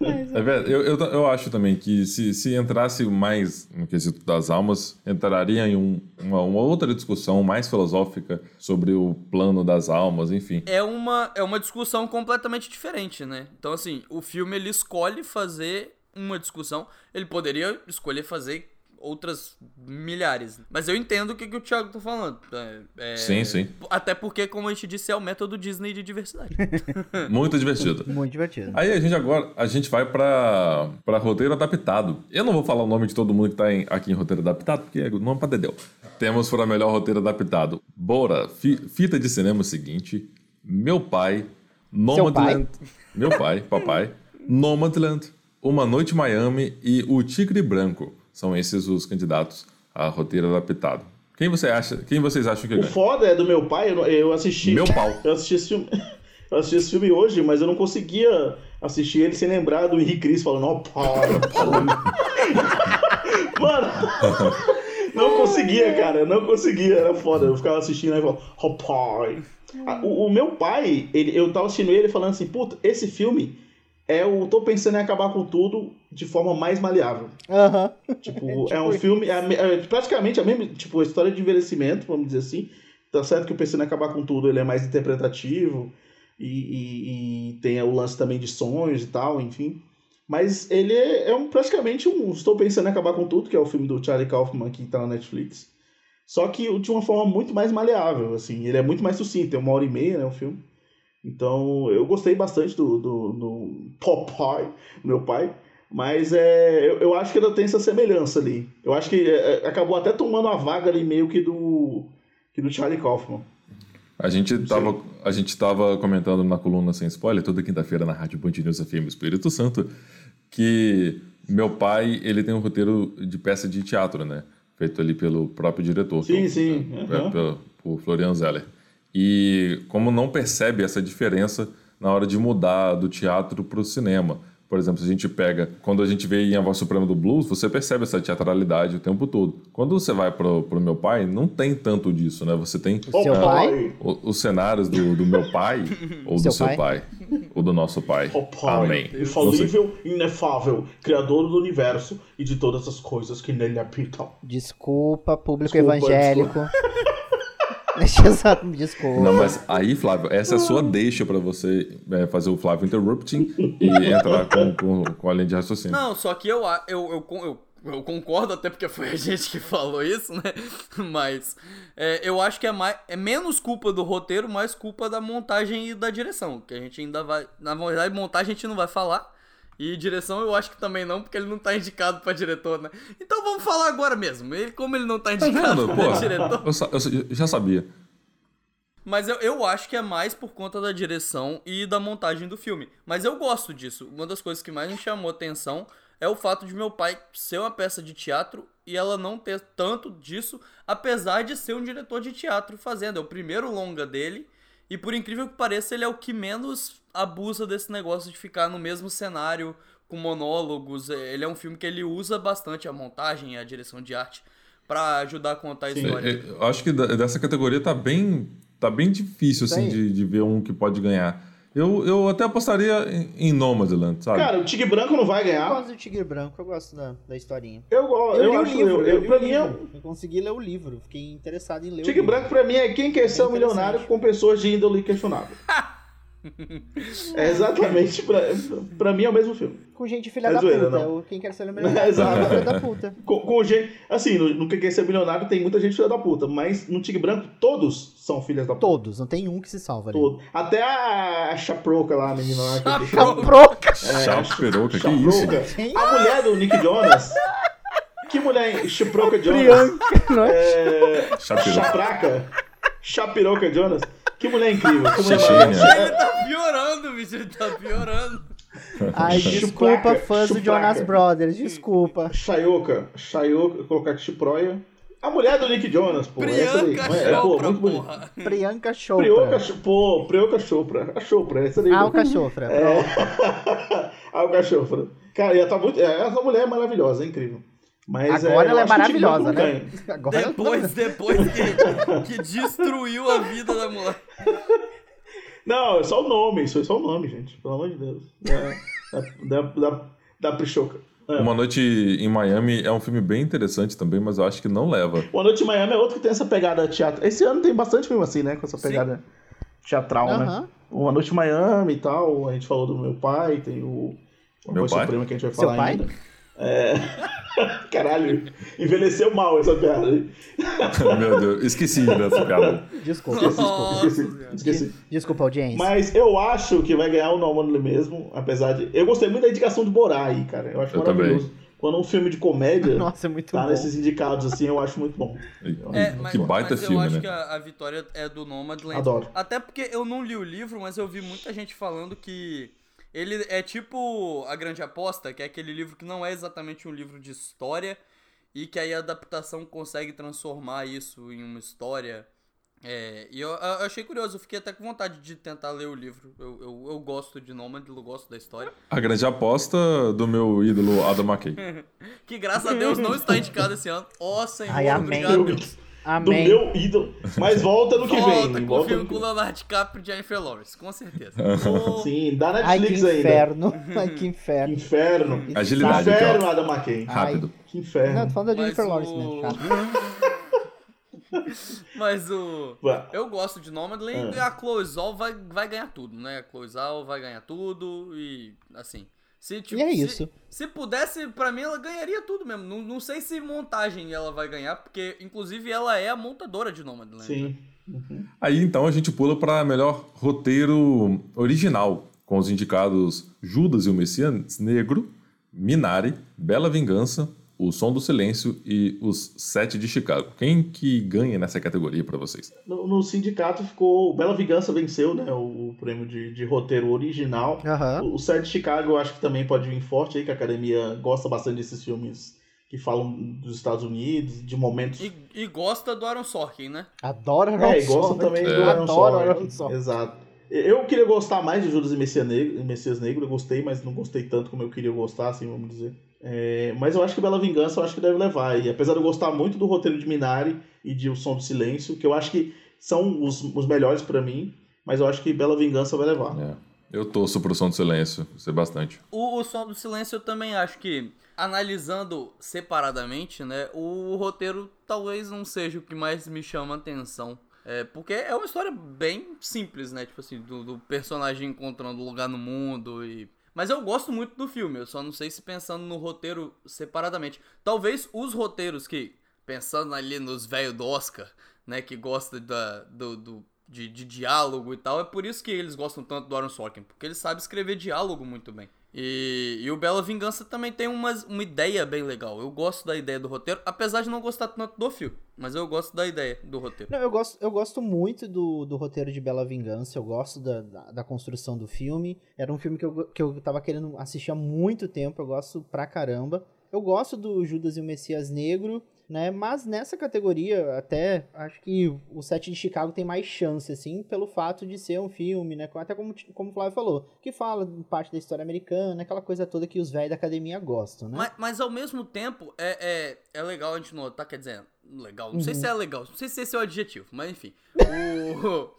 É verdade. Eu, eu, eu acho também que se, se entrasse mais no quesito das almas, entraria em um- uma, uma outra discussão mais filosófica sobre o plano das almas, enfim. É uma, é uma discussão completamente diferente, né? Então, assim, o filme ele escolhe fazer uma discussão. Ele poderia escolher fazer outras milhares. Mas eu entendo o que, que o Thiago tá falando. É, é- Sim, sim. Até porque, como a gente disse, é o método Disney de diversidade. Muito divertido. Muito divertido. Aí a gente agora, a gente vai pra, pra roteiro adaptado. Eu não vou falar o nome de todo mundo que tá em- aqui em roteiro adaptado, porque é nome pra dedéu. Temos para melhor roteiro adaptado. Bora, fi- fita de cinema seguinte. Meu pai, Nomadland. Meu pai, papai. Nomadland, Uma Noite em Miami e O Tigre Branco. São esses os candidatos a roteiro adaptado. Quem você acha? Quem vocês acham que O ganha? foda é do meu pai, eu, eu assisti. Meu pau. Eu assisti esse filme. Eu assisti esse filme hoje, mas eu não conseguia assistir ele sem lembrar do Henrique Cris falando, ó, pai, Mano, não conseguia, cara, não conseguia, era foda. Eu ficava assistindo e falava, ó, pai. Ah, O, o meu pai, ele, eu tava assistindo ele falando assim, puta, esse filme é o Tô Pensando em Acabar com Tudo de forma mais maleável. Aham. Tipo, é um filme, é, é praticamente a mesma, tipo, a história de envelhecimento, vamos dizer assim. Tá certo que o Pensando em Acabar com Tudo, ele é mais interpretativo e, e- e tem o lance também de sonhos e tal, enfim. Mas ele é, é um, praticamente um Estou Pensando em Acabar com Tudo, que é o filme do Charlie Kaufman que tá na Netflix. Só que de uma forma muito mais maleável, assim. Ele é muito mais sucinto, tem uma hora e meia, né, o filme. Então, eu gostei bastante do, do, do Popeye, meu pai. Mas é, eu, eu acho que ainda tem essa semelhança ali. Eu acho que é, é, acabou até tomando a vaga ali meio que do, que do Charlie Kaufman. A gente tava, a gente tava comentando na coluna sem spoiler, toda quinta-feira na Rádio Band News FM Espírito Santo, que meu pai, ele tem um roteiro de peça de teatro, né? Feito ali pelo próprio diretor. Sim, que sim, é, aham. pelo- por Florian Zeller. E como não percebe essa diferença na hora de mudar do teatro para o cinema. Por exemplo, se a gente pega, quando a gente vê em A Voz Suprema do Blues, você percebe essa teatralidade o tempo todo. Quando você vai pro, pro meu pai, não tem tanto disso, né? Você tem O seu ah, pai? o- os cenários do, do meu pai ou Seu do seu pai? pai, ou do nosso pai. O Pai, Amém. Infalível, inefável, criador do universo e de todas as coisas que nele habitam. Desculpa, público Desculpa, evangélico. Eu só. Desculpa. Não, mas aí, Flávio, essa é a sua deixa para você é, fazer o Flávio interrupting e entrar com, com, com a linha de raciocínio. Não, só que eu, eu, eu, eu, eu concordo, até porque foi a gente que falou isso, né? Mas é, eu acho que é, mais, é menos culpa do roteiro, mais culpa da montagem e da direção. Que a gente ainda vai. Na verdade, montagem a gente não vai falar. E direção eu acho que também não, porque ele não tá indicado pra diretor, né? Então vamos falar agora mesmo. Ele, como ele não tá Tá indicado vendo? pra diretor. eu, eu já sabia. Mas eu, eu acho que é mais por conta da direção e da montagem do filme. Mas eu gosto disso. Uma das coisas que mais me chamou atenção é o fato de meu pai ser uma peça de teatro e ela não ter tanto disso, apesar de ser um diretor de teatro fazendo. É o primeiro longa dele. E por incrível que pareça, ele é o que menos abusa desse negócio de ficar no mesmo cenário, com monólogos. Ele é um filme que ele usa bastante a montagem e a direção de arte para ajudar a contar a história. É, é, eu acho que dessa categoria tá bem, tá bem difícil, assim, Tem. de, de ver um que pode ganhar. Eu, eu até apostaria em, em Nomadland, sabe? Cara, o Tigre Branco não vai Eu ganhar. gosto do Tigre Branco, eu gosto da, da historinha. Eu, go- eu, li o acho, livro, eu, eu, pra mim, é. Eu consegui ler o livro, fiquei interessado em ler o Tigre livro. Branco pra mim é quem quer ser É um milionário com pessoas de índole questionável. é exatamente, pra, pra mim é o mesmo filme. Com gente filha É da zoeira, puta. não. Quem quer ser o melhor É, exato. filha da puta. Com, com gente, assim, no, no Quem Quer Ser Milionário tem muita gente filha da puta, mas no Tigre Branco todos são filhas da puta. Todos, não tem um que se salva ali. Todo. Até a Chaproca lá, a menina lá. que- É, Chaproca. Que isso? Chaproca. A mulher do Nick Jonas. Que mulher, Chaproca Jonas. Priyanka, não é? É. Chapraca. Chapiroca Jonas. Que mulher incrível. Que mulher. Ele tá piorando, bicho. Ele tá piorando. Ai, desculpa, Chupraca, fãs do chupraca. Jonas Brothers, desculpa. Chayoka. Chayoka, vou colocar aqui Chiproia. A mulher do Nick Jonas, pô. essa daí. Priyanka É, pô, Chopra, muito bonito. porra. Priyanka Chopra. Cho- pô, Prioka Chopra. A Chopra, essa daí. Ah, o Cachofra. É. ah, o Cachofra. Cara, ela tá muito. é, Essa mulher é maravilhosa, é incrível. Mas, Agora eu ela é maravilhosa, né? Agora ela- Depois, depois que, que destruiu a vida da mulher. Não, é só o nome, isso é só o nome, gente. Pelo amor de Deus. Da, da, da, da, da Prishoka. É. Uma Noite em Miami é um filme bem interessante também, mas eu acho que não leva. Boa Noite em Miami é outro que tem essa pegada teatro. Esse ano tem bastante filme assim, né? Com essa Sim. pegada teatral, né? Uma Noite em Miami e tal. A gente falou do meu pai, tem o. Uma Meu pai? Suprema que a gente vai Seu falar pai? ainda. É. Caralho, envelheceu mal essa piada aí. Meu Deus, esqueci dessa piada. Desculpa, Esqueci, desculpa. Esqueci, esqueci. Desculpa, audiência. Mas eu acho que vai ganhar o Norman mesmo, apesar de. Eu gostei muito da indicação do Borá aí, cara. Eu acho Eu maravilhoso. Quando um filme de comédia Nossa, é muito tá bom. nesses indicados assim, eu acho muito bom. É, mas, que baita mas filme, eu acho né? que a, a vitória é do Nomadland. Adoro. Até porque eu não li o livro, mas eu vi muita gente falando que ele é tipo A Grande Aposta, que é aquele livro que não é exatamente um livro de história e que aí a adaptação consegue transformar isso em uma história. É, e eu, eu achei curioso, eu fiquei até com vontade de tentar ler o livro. Eu, eu, eu gosto de Nomad, eu gosto da história. A grande aposta do meu ídolo Adam McKay. Que graças a Deus não está indicado esse ano. Ó, Senhor, Ai, amém. obrigado, Deus. Do Amém. meu ídolo. Mas volta no que Volta vem. com o Volta filme no com que... o Leonardo DiCaprio e Jennifer Lawrence, com certeza. Oh, Sim, dá Ai, que Netflix ainda. inferno. Ai, que inferno. Inferno. Agilidade aqui, Inferno. Adam McKay. Rápido. Que inferno. Não, tô falando da Mas Jennifer o- Lawrence, né? Mas o. Ué. Eu gosto de Nomadland Ah. e a Chloe Zhao vai, vai ganhar tudo, né? A Chloe Zhao vai ganhar tudo e assim. Se, tipo, E é se- isso. Se, pudesse, pra mim, ela ganharia tudo mesmo. Não, não sei se montagem ela vai ganhar, porque inclusive ela é a montadora de Nomadland. Sim. Aí então a gente pula para melhor roteiro original, com os indicados Judas e o Messias Negro, Minari, Bela Vingança, O Som do Silêncio e Os Sete de Chicago. Quem que ganha nessa categoria para vocês? No, no sindicato ficou. Bela Vingança venceu, né? O, o prêmio de, de roteiro original. Aham. O, o Sete de Chicago eu acho que também pode vir forte aí, que a academia gosta bastante desses filmes que falam dos Estados Unidos, de momentos. E, e gosta do Aaron Sorkin, né? Adoro Aaron É, e gosta Sorkin. também do É. Aaron Adoro Sorkin. Aaron Sorkin. Exato. Eu queria gostar mais de Judas e Messias Negro, Messias Negro, eu gostei, mas não gostei tanto como eu queria gostar, assim, vamos dizer. É, mas eu acho que Bela Vingança eu acho que deve levar. E apesar de eu gostar muito do roteiro de Minari e de O Som do Silêncio, que eu acho que são os, os melhores pra mim, mas eu acho que Bela Vingança vai levar. É, eu torço pro Som do Silêncio, sei bastante. O, o Som do Silêncio eu também acho que, analisando separadamente, né, o roteiro talvez não seja o que mais me chama atenção. É, porque é uma história bem simples, né? Tipo assim, do, do personagem encontrando lugar no mundo e. Mas eu gosto muito do filme, eu só não sei se pensando no roteiro separadamente. Talvez os roteiros que, pensando ali nos velhos do Oscar, né, que gosta da, do, do- de, de diálogo e tal, é por isso que eles gostam tanto do Aaron Sorkin, porque ele sabe escrever diálogo muito bem. E, e o Bela Vingança também tem umas, uma ideia bem legal. Eu gosto da ideia do roteiro, apesar de não gostar tanto do filme. Mas eu gosto da ideia do roteiro. Não, eu gosto, eu gosto muito do, do roteiro de Bela Vingança, eu gosto da, da, da construção do filme. Era um filme que eu, que eu tava querendo assistir há muito tempo, eu gosto pra caramba. Eu gosto do Judas e o Messias Negro, né? Mas nessa categoria, até acho que o set de Chicago tem mais chance, assim, pelo fato de ser um filme, né? Até como, como o Flávio falou, que fala parte da história americana, aquela coisa toda que os velhos da academia gostam, né? Mas, mas ao mesmo tempo, é, é, é legal a gente notar, quer dizer, legal, não sei se é legal, não sei se esse é o adjetivo, mas enfim.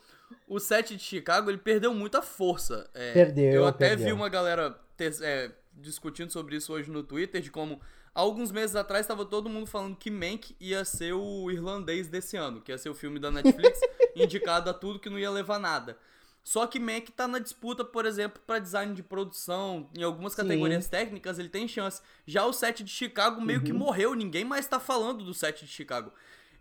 O, o set de Chicago, ele perdeu muita força. É, Perdeu, Eu até perdeu. vi uma galera ter- é, discutindo sobre isso hoje no Twitter, de como alguns meses atrás estava todo mundo falando que Mank ia ser o irlandês desse ano, que ia ser o filme da Netflix, indicado a tudo que não ia levar nada. Só que Mank tá na disputa, por exemplo, para design de produção, em algumas Sim. categorias técnicas ele tem chance. Já o set de Chicago meio Uhum. que morreu, ninguém mais tá falando do set de Chicago.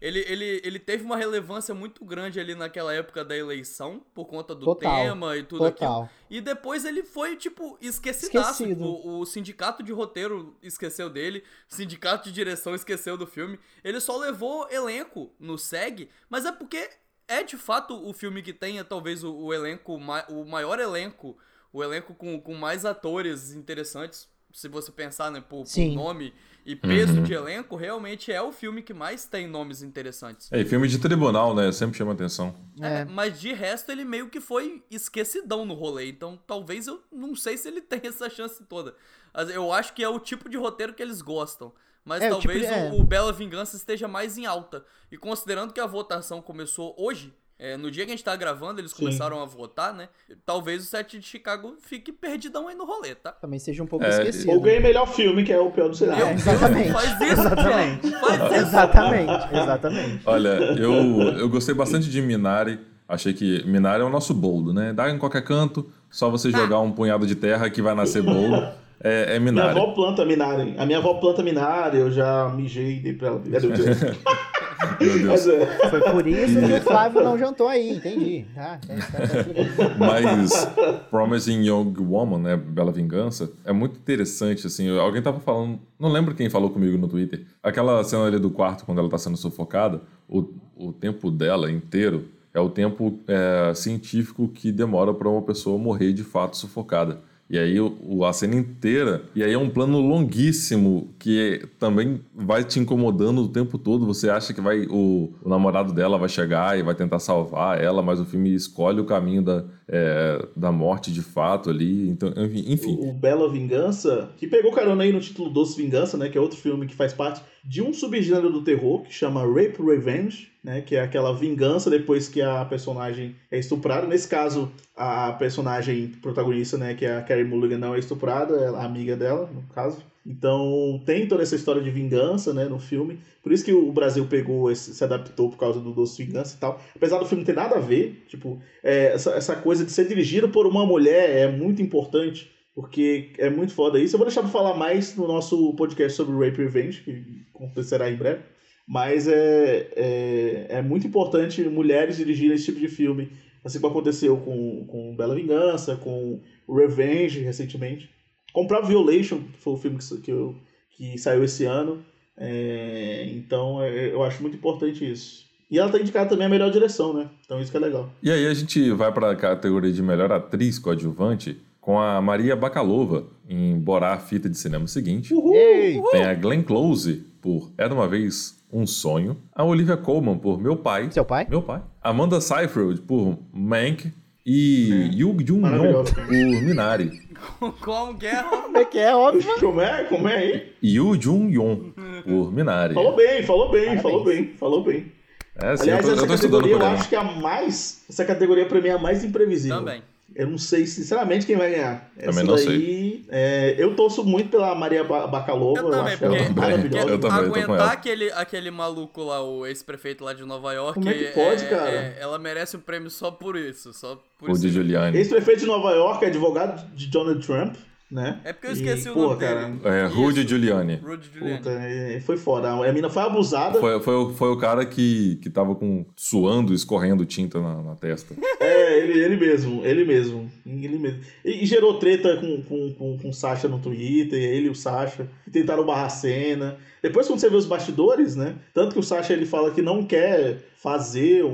Ele, ele, ele teve uma relevância muito grande ali naquela época da eleição, por conta do Total, tema e tudo aquilo. Total. E depois ele foi, tipo, esquecidaço. Esquecido. O, o sindicato de roteiro esqueceu dele, o sindicato de direção esqueceu do filme. Ele só levou elenco no SEG, mas é porque é de fato o filme que tenha talvez o, o elenco, o maior elenco, o elenco com, com mais atores interessantes. Se você pensar, né, por, por Sim. nome e peso Uhum. de elenco, realmente é o filme que mais tem nomes interessantes. É, e filme de tribunal, né? Sempre chama atenção. É, É. mas de resto ele meio que foi esquecidão no rolê, então talvez eu não sei se ele tem essa chance toda. Mas Eu acho que é o tipo de roteiro que eles gostam. Mas É, o tipo talvez de- é. o, o Bela Vingança esteja mais em alta. E considerando que a votação começou hoje, é, no dia que a gente tá gravando, eles Sim. começaram a votar, né? Talvez o set de Chicago fique perdidão aí no rolê, tá? Também seja um pouco É, esquecido. Ou ganha melhor filme, que é o pior do É, cenário. exatamente. Faz isso, exatamente. Faz isso. exatamente, exatamente. Olha, eu, eu gostei bastante de Minari. Achei que Minari é o nosso boldo, né? Dá em qualquer canto, só você jogar um punhado de terra que vai nascer boldo. É, é Minha Minari. avó planta Minari. A minha avó planta Minari, eu já mijei e dei pra ela. É. Foi por isso que o Flávio não jantou aí, entendi. Tá, tá, tá, tá. Mas Promising Young Woman, né, Bela Vingança, é muito interessante, assim, alguém tava falando, não lembro quem falou comigo no Twitter, aquela cena ali do quarto, quando ela tá sendo sufocada, o, o tempo dela inteiro é o tempo é, científico que demora para uma pessoa morrer de fato sufocada. E aí o, a cena inteira, e aí é um plano longuíssimo que também vai te incomodando o tempo todo. Você acha que vai o, o namorado dela vai chegar e vai tentar salvar ela, mas o filme escolhe o caminho da, é, da morte de fato ali. Então, enfim. O Bela Vingança, que pegou carona aí no título Doce Vingança, né? Que é outro filme que faz parte de um subgênero do terror que chama Rape Revenge, né? Que é aquela vingança depois que a personagem é estuprada. Nesse caso, a personagem protagonista, né? Que é a Carrie Mulligan não é estuprada, é a amiga dela, no caso. Então tem toda essa história de vingança, né, no filme. Por isso que o Brasil pegou, esse- se adaptou por causa do Doce Vingança e tal. Apesar do filme ter nada a ver, tipo, é, essa, essa coisa de ser dirigido por uma mulher é muito importante, porque é muito foda isso. Eu vou deixar pra falar mais no nosso podcast sobre Rape Revenge, que acontecerá em breve. Mas é, é, é muito importante mulheres dirigirem esse tipo de filme, assim como aconteceu com, com Bela Vingança, com Revenge recentemente. Comprar Violation, que foi o filme que, que, eu, que saiu esse ano. É, então é, eu acho muito importante isso. E ela tá indicada também a melhor direção, né? Então isso que é legal. E aí a gente vai para a categoria de melhor atriz coadjuvante com a Maria Bakalova em Borá, a fita de cinema seguinte. Ei, Tem a Glenn Close por Era Uma Vez Um Sonho. A Olivia Colman por Meu Pai. seu pai? Meu pai. Amanda Seyfried por Mank. E Yu Jung-yoon Maravilhosa. por Minari. Como que é? Como é que é, óbvio. Como é? Como é aí? Yu Jung-yoon por Minari. Falou bem, falou bem, Parabéns. falou bem, falou bem. É, sim, Aliás, eu tô, essa eu tô categoria eu acho que é a mais. Essa categoria pra mim é a mais imprevisível. Também. Eu não sei, sinceramente, quem vai ganhar. Essa Também não daí, é, eu torço muito pela Maria Ba- Bacalova. Eu Eu, também, acho ela maravilhosa. Eu também, aguentar aquele, aquele maluco lá, o ex-prefeito lá de Nova York. Como é que pode, é- cara? é- ela merece um prêmio só por isso. Só por O isso. de Giuliani. Ex-prefeito de Nova York, advogado de Donald Trump, né? É porque eu esqueci E, o nome cara, dele. É, Rudy Isso. Giuliani. Rudy Giuliani. Puta, é, foi foda. A mina foi abusada. Foi, foi, o- foi o cara que, que tava com, suando, escorrendo tinta na, na testa. É, ele, ele mesmo, ele mesmo. ninguém mesmo. E, e gerou treta com, com, com, com o Sasha no Twitter, ele e o Sasha, tentaram barrar a cena. Depois, quando você vê os bastidores, né? Tanto que o Sasha ele fala que não quer fazer um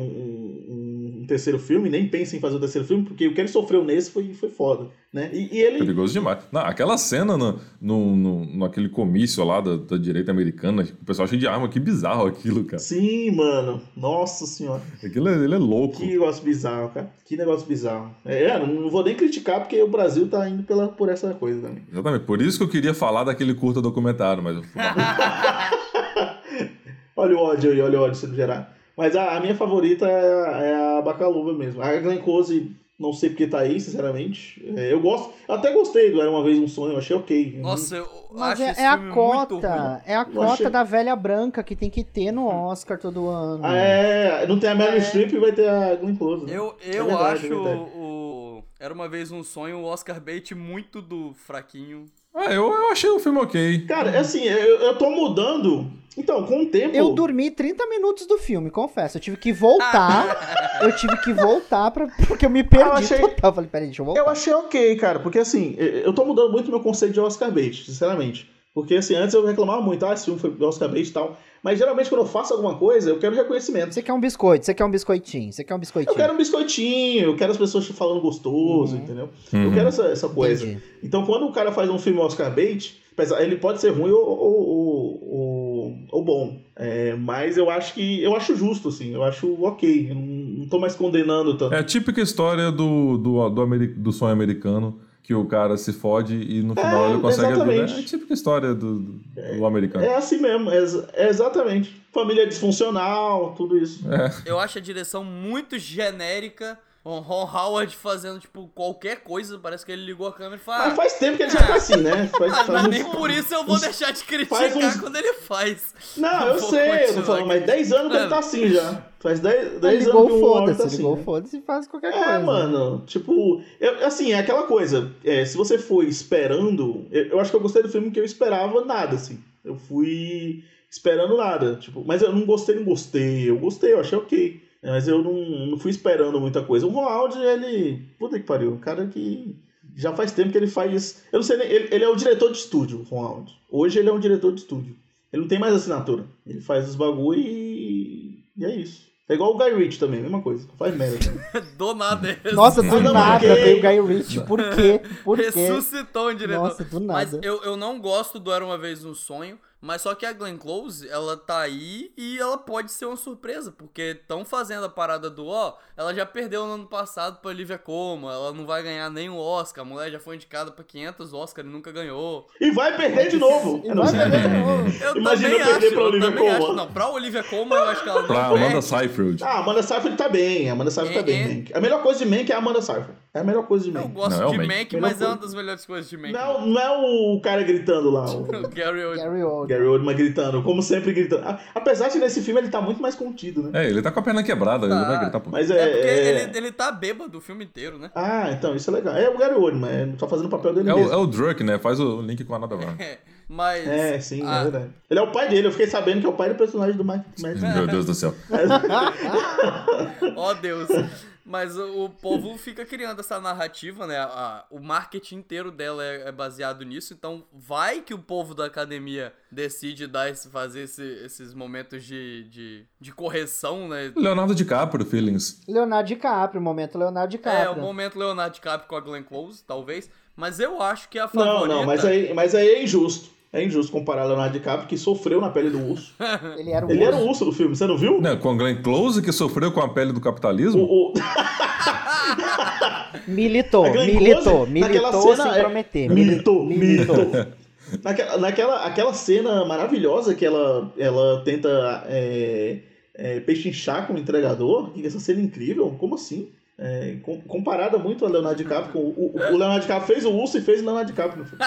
terceiro filme, nem pensa em fazer o terceiro filme, porque o que ele sofreu nesse foi, foi foda, né? E, e ele. Perigoso demais. Não, aquela cena no, no, no, naquele comício lá da, da direita americana, o pessoal cheio de arma, que bizarro aquilo, cara. Sim, mano. Nossa senhora. Aquilo é- ele é louco. Que negócio bizarro, cara. Que negócio bizarro. É, não vou nem criticar, porque o Brasil tá indo pela, por essa coisa também. Exatamente. Por isso que eu queria falar daquele curta documentário, mas. Olha o ódio aí, olha o ódio sendo gerado. Mas a, a minha favorita é, é a Bacaluva mesmo. A Glenn Close, não sei porque tá aí, sinceramente. É, eu gosto, eu até gostei do Era Uma Vez Um Sonho, eu achei ok. Nossa, eu Mas acho é, é a cota. É a cota achei- da velha branca que tem que ter no Oscar todo ano. Ah, é, não tem a Meryl É. Streep e vai ter a Glenn Close. né? Eu, É eu verdade, acho é verdade. o. Era uma vez um sonho, o Oscar Bait muito do fraquinho. Ah, eu, eu achei o filme ok. Cara, é assim, eu, eu tô mudando. Então, com o tempo. Eu dormi 30 minutos do filme, confesso. Eu tive que voltar. eu tive que voltar pra, porque eu me perdi Eu achei- total. Eu falei, peraí, deixa eu voltar. Eu achei ok, cara, porque assim, eu- tô mudando muito meu conceito de Oscar bait, sinceramente. Porque assim, antes eu reclamava muito, ah, esse filme foi Oscar bait e tal. Mas geralmente quando eu faço alguma coisa, eu quero reconhecimento. Você quer um biscoito, você quer um biscoitinho, você quer um biscoitinho. Eu quero um biscoitinho, eu quero as pessoas falando gostoso, Uhum. entendeu? Eu Uhum. quero essa, essa coisa. Entendi. Então quando o cara faz um filme Oscar bait, ele pode ser ruim ou, ou, ou, ou- ou bom. É, mas eu acho que. Eu acho justo, assim, eu acho ok. Eu não, não tô mais condenando tanto. É a típica história do, do, do, ameri- do sonho americano, que o cara se fode e no final É, ele consegue a vida. exatamente. É a típica história do, do, do americano. É assim mesmo, é, ex- é exatamente. Família disfuncional, tudo isso. Eu acho a direção muito genérica. O Ron Howard fazendo, tipo, qualquer coisa. Parece que ele ligou a câmera e falou. Mas Ah, faz tempo que ele já tá assim, né? Faz, ah, faz mas uns- nem por isso eu vou uns- deixar de criticar faz uns- quando ele faz. Não, eu Vou sei, eu tô falando, mas 10 anos que ele tá assim já. Faz 10, Ele 10 anos que o Howard foda-se, tá assim. ligou né? foda-se e faz qualquer É, coisa. mano, tipo, eu- assim, é aquela coisa, é, se você for esperando, eu, eu acho que eu gostei do filme porque eu esperava nada, assim. Eu fui esperando nada, tipo, mas eu não gostei, não gostei, eu gostei, eu achei ok. Mas eu não, não fui esperando muita coisa. O Ronald, ele. Puta que pariu, um cara que. Já faz tempo que ele faz. Eu não sei nem. Ele, ele é o diretor de estúdio, o Ronald. Hoje ele é um diretor de estúdio. Ele não tem mais assinatura. Ele faz os bagulho e. E é isso. É igual o Guy Ritchie também, mesma coisa. Faz merda. Do nada. Nossa, do não, nada porque- veio o Guy Ritchie. Por quê? Por quê? Ressuscitou um diretor. Nossa, do Mas nada. eu, eu não gosto do Era Uma Vez Um Sonho, mas só que a Glenn Close, ela tá aí e ela pode ser uma surpresa, porque estão fazendo a parada do, ó, ela já perdeu no ano passado pra Olivia Colman, ela não vai ganhar nenhum Oscar, a mulher já foi indicada pra 500 Oscar e nunca ganhou. E vai perder de novo. E vai perder de novo. Eu Imagina também perder acho, pra Olivia também acho. Colman. Não, pra Olivia Colman eu acho que ela não Pra Amanda perde. Seyfrield. Ah, a Amanda Seyfried tá bem. A Amanda Seyfried tá É, bem, é. Mank. A melhor coisa de Mank é a Amanda Seyfried. É a melhor coisa de Eu Mank. gosto Não, é o de Mank. Mank, Melhor mas é coisa. uma das melhores coisas de Mank. Não, não é o cara gritando lá. O O Gary Oldman. Gary Oldman. Gary Oldman gritando, como sempre gritando. Apesar de nesse filme ele tá muito mais contido, né? É, ele tá com a perna quebrada, ele Tá. vai gritar por Mas É é. porque é- Ele, ele tá bêbado o filme inteiro, né? Ah, então, isso é legal. É o Gary Oldman, é, tá fazendo o papel dele É o, mesmo. é o Druk, né? Faz o link com a Nada. É, mas. É, sim, Ah. é verdade. Ele é o pai dele, eu fiquei sabendo que é o pai do personagem do Mike. Mike. Meu Deus do céu. Ó Deus. Mas o, o povo fica criando essa narrativa, né? A- o marketing inteiro dela é, é baseado nisso. Então vai que o povo da academia decide dar esse, fazer esse- esses momentos de, de, de correção, né? Leonardo DiCaprio, Feelings. Leonardo DiCaprio, momento Leonardo É, DiCaprio. o momento Leonardo DiCaprio com a Glenn Close, talvez. Mas eu acho que a Não, favorita... não, mas aí, mas aí é injusto. É injusto comparar Leonardo DiCaprio, que sofreu na pele do urso. Ele era o Ele era urso. o urso do filme, você não viu? Não, com a Glenn Close, que sofreu com a pele do capitalismo. O, o- Militou, militou, Close, naquela militou cena, sem é- prometer. Militou, militou. Naquela, naquela aquela cena maravilhosa que ela, ela tenta é, é, pechinchar com o entregador, que essa cena é incrível, como assim? É, com- comparada muito a Leonardo DiCaprio, com, o, o Leonardo DiCaprio fez o urso e fez o Leonardo DiCaprio no filme.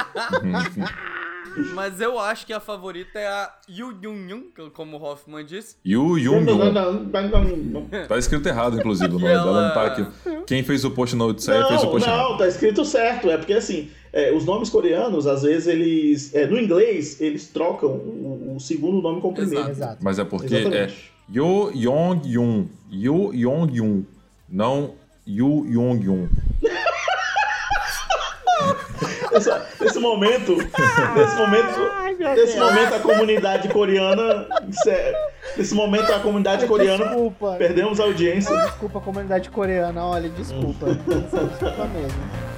Mas eu acho que a favorita é a Yu Yun Yun, como o Hoffman disse. Yu Yun Yun. Tá escrito errado, inclusive, o nome ela- dela não tá aqui. Quem fez o post no Odisseia fez o Não, post errado. não, tá escrito certo. É porque assim, é, os nomes coreanos, às vezes, eles. é, no inglês, eles trocam o, o segundo nome com o primeiro. Exato. Exato. Mas é porque é Exatamente. Yo Yong Yun. Yo Yong Yun. Não Yu Yong Yun. Essa- nesse momento, nesse momento, Ai, nesse momento a comunidade coreana, nesse momento a comunidade coreana Desculpa. perdemos a audiência. Desculpa a comunidade coreana, olha, desculpa. desculpa mesmo.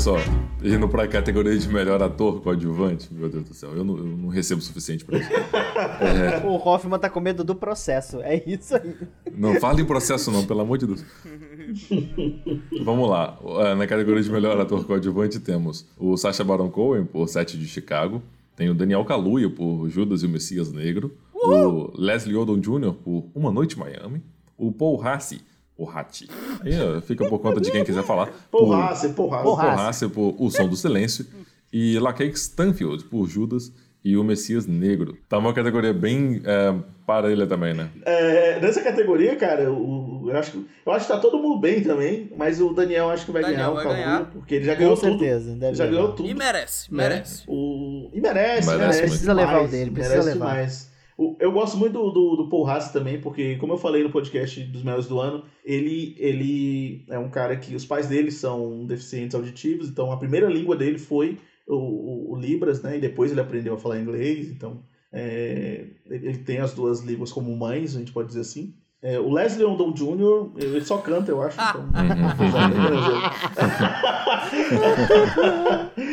Só, indo pra categoria de melhor ator coadjuvante, meu Deus do céu, eu não, eu não recebo o suficiente pra isso. O Hoffman tá com medo do processo. É isso aí. Não fala em processo não, pelo amor de Deus. Vamos lá, Ah, na categoria de melhor ator coadjuvante temos o Sacha Baron Cohen por Sete de Chicago, tem o Daniel Kaluuya por Judas e o Messias Negro, o Leslie Odom Jr. por Uma Noite em Miami, o Paul Hassi, o Hati, aí ó, fica por conta de quem quiser falar, por- Porraça, porraça. Porra. Paul Hassi por O Som do Silêncio e LaKeith Stanfield por Judas e o Messias Negro. Tá uma categoria bem é, parelha também, né? É, nessa categoria, cara, o, eu, acho, que- eu acho que tá todo mundo bem também, mas o Daniel acho que vai Daniel ganhar vai o Kaluuya, ganhar. porque ele já Com ganhou tudo. certeza. Deve Já ganhou tudo. E merece, né? merece. O... E merece, Merece merece. Precisa levar o dele, precisa merece levar. demais. Eu gosto muito do, do, do Paul Haas também, porque, como eu falei no podcast dos melhores do ano, ele, ele é um cara que os pais dele são deficientes auditivos, então a primeira língua dele foi o, o- o Libras, né? E depois ele aprendeu a falar inglês, então é, ele, ele tem as duas línguas como mães, a gente pode dizer assim. É, o Leslie Odom Jr., ele só canta, eu acho. Então,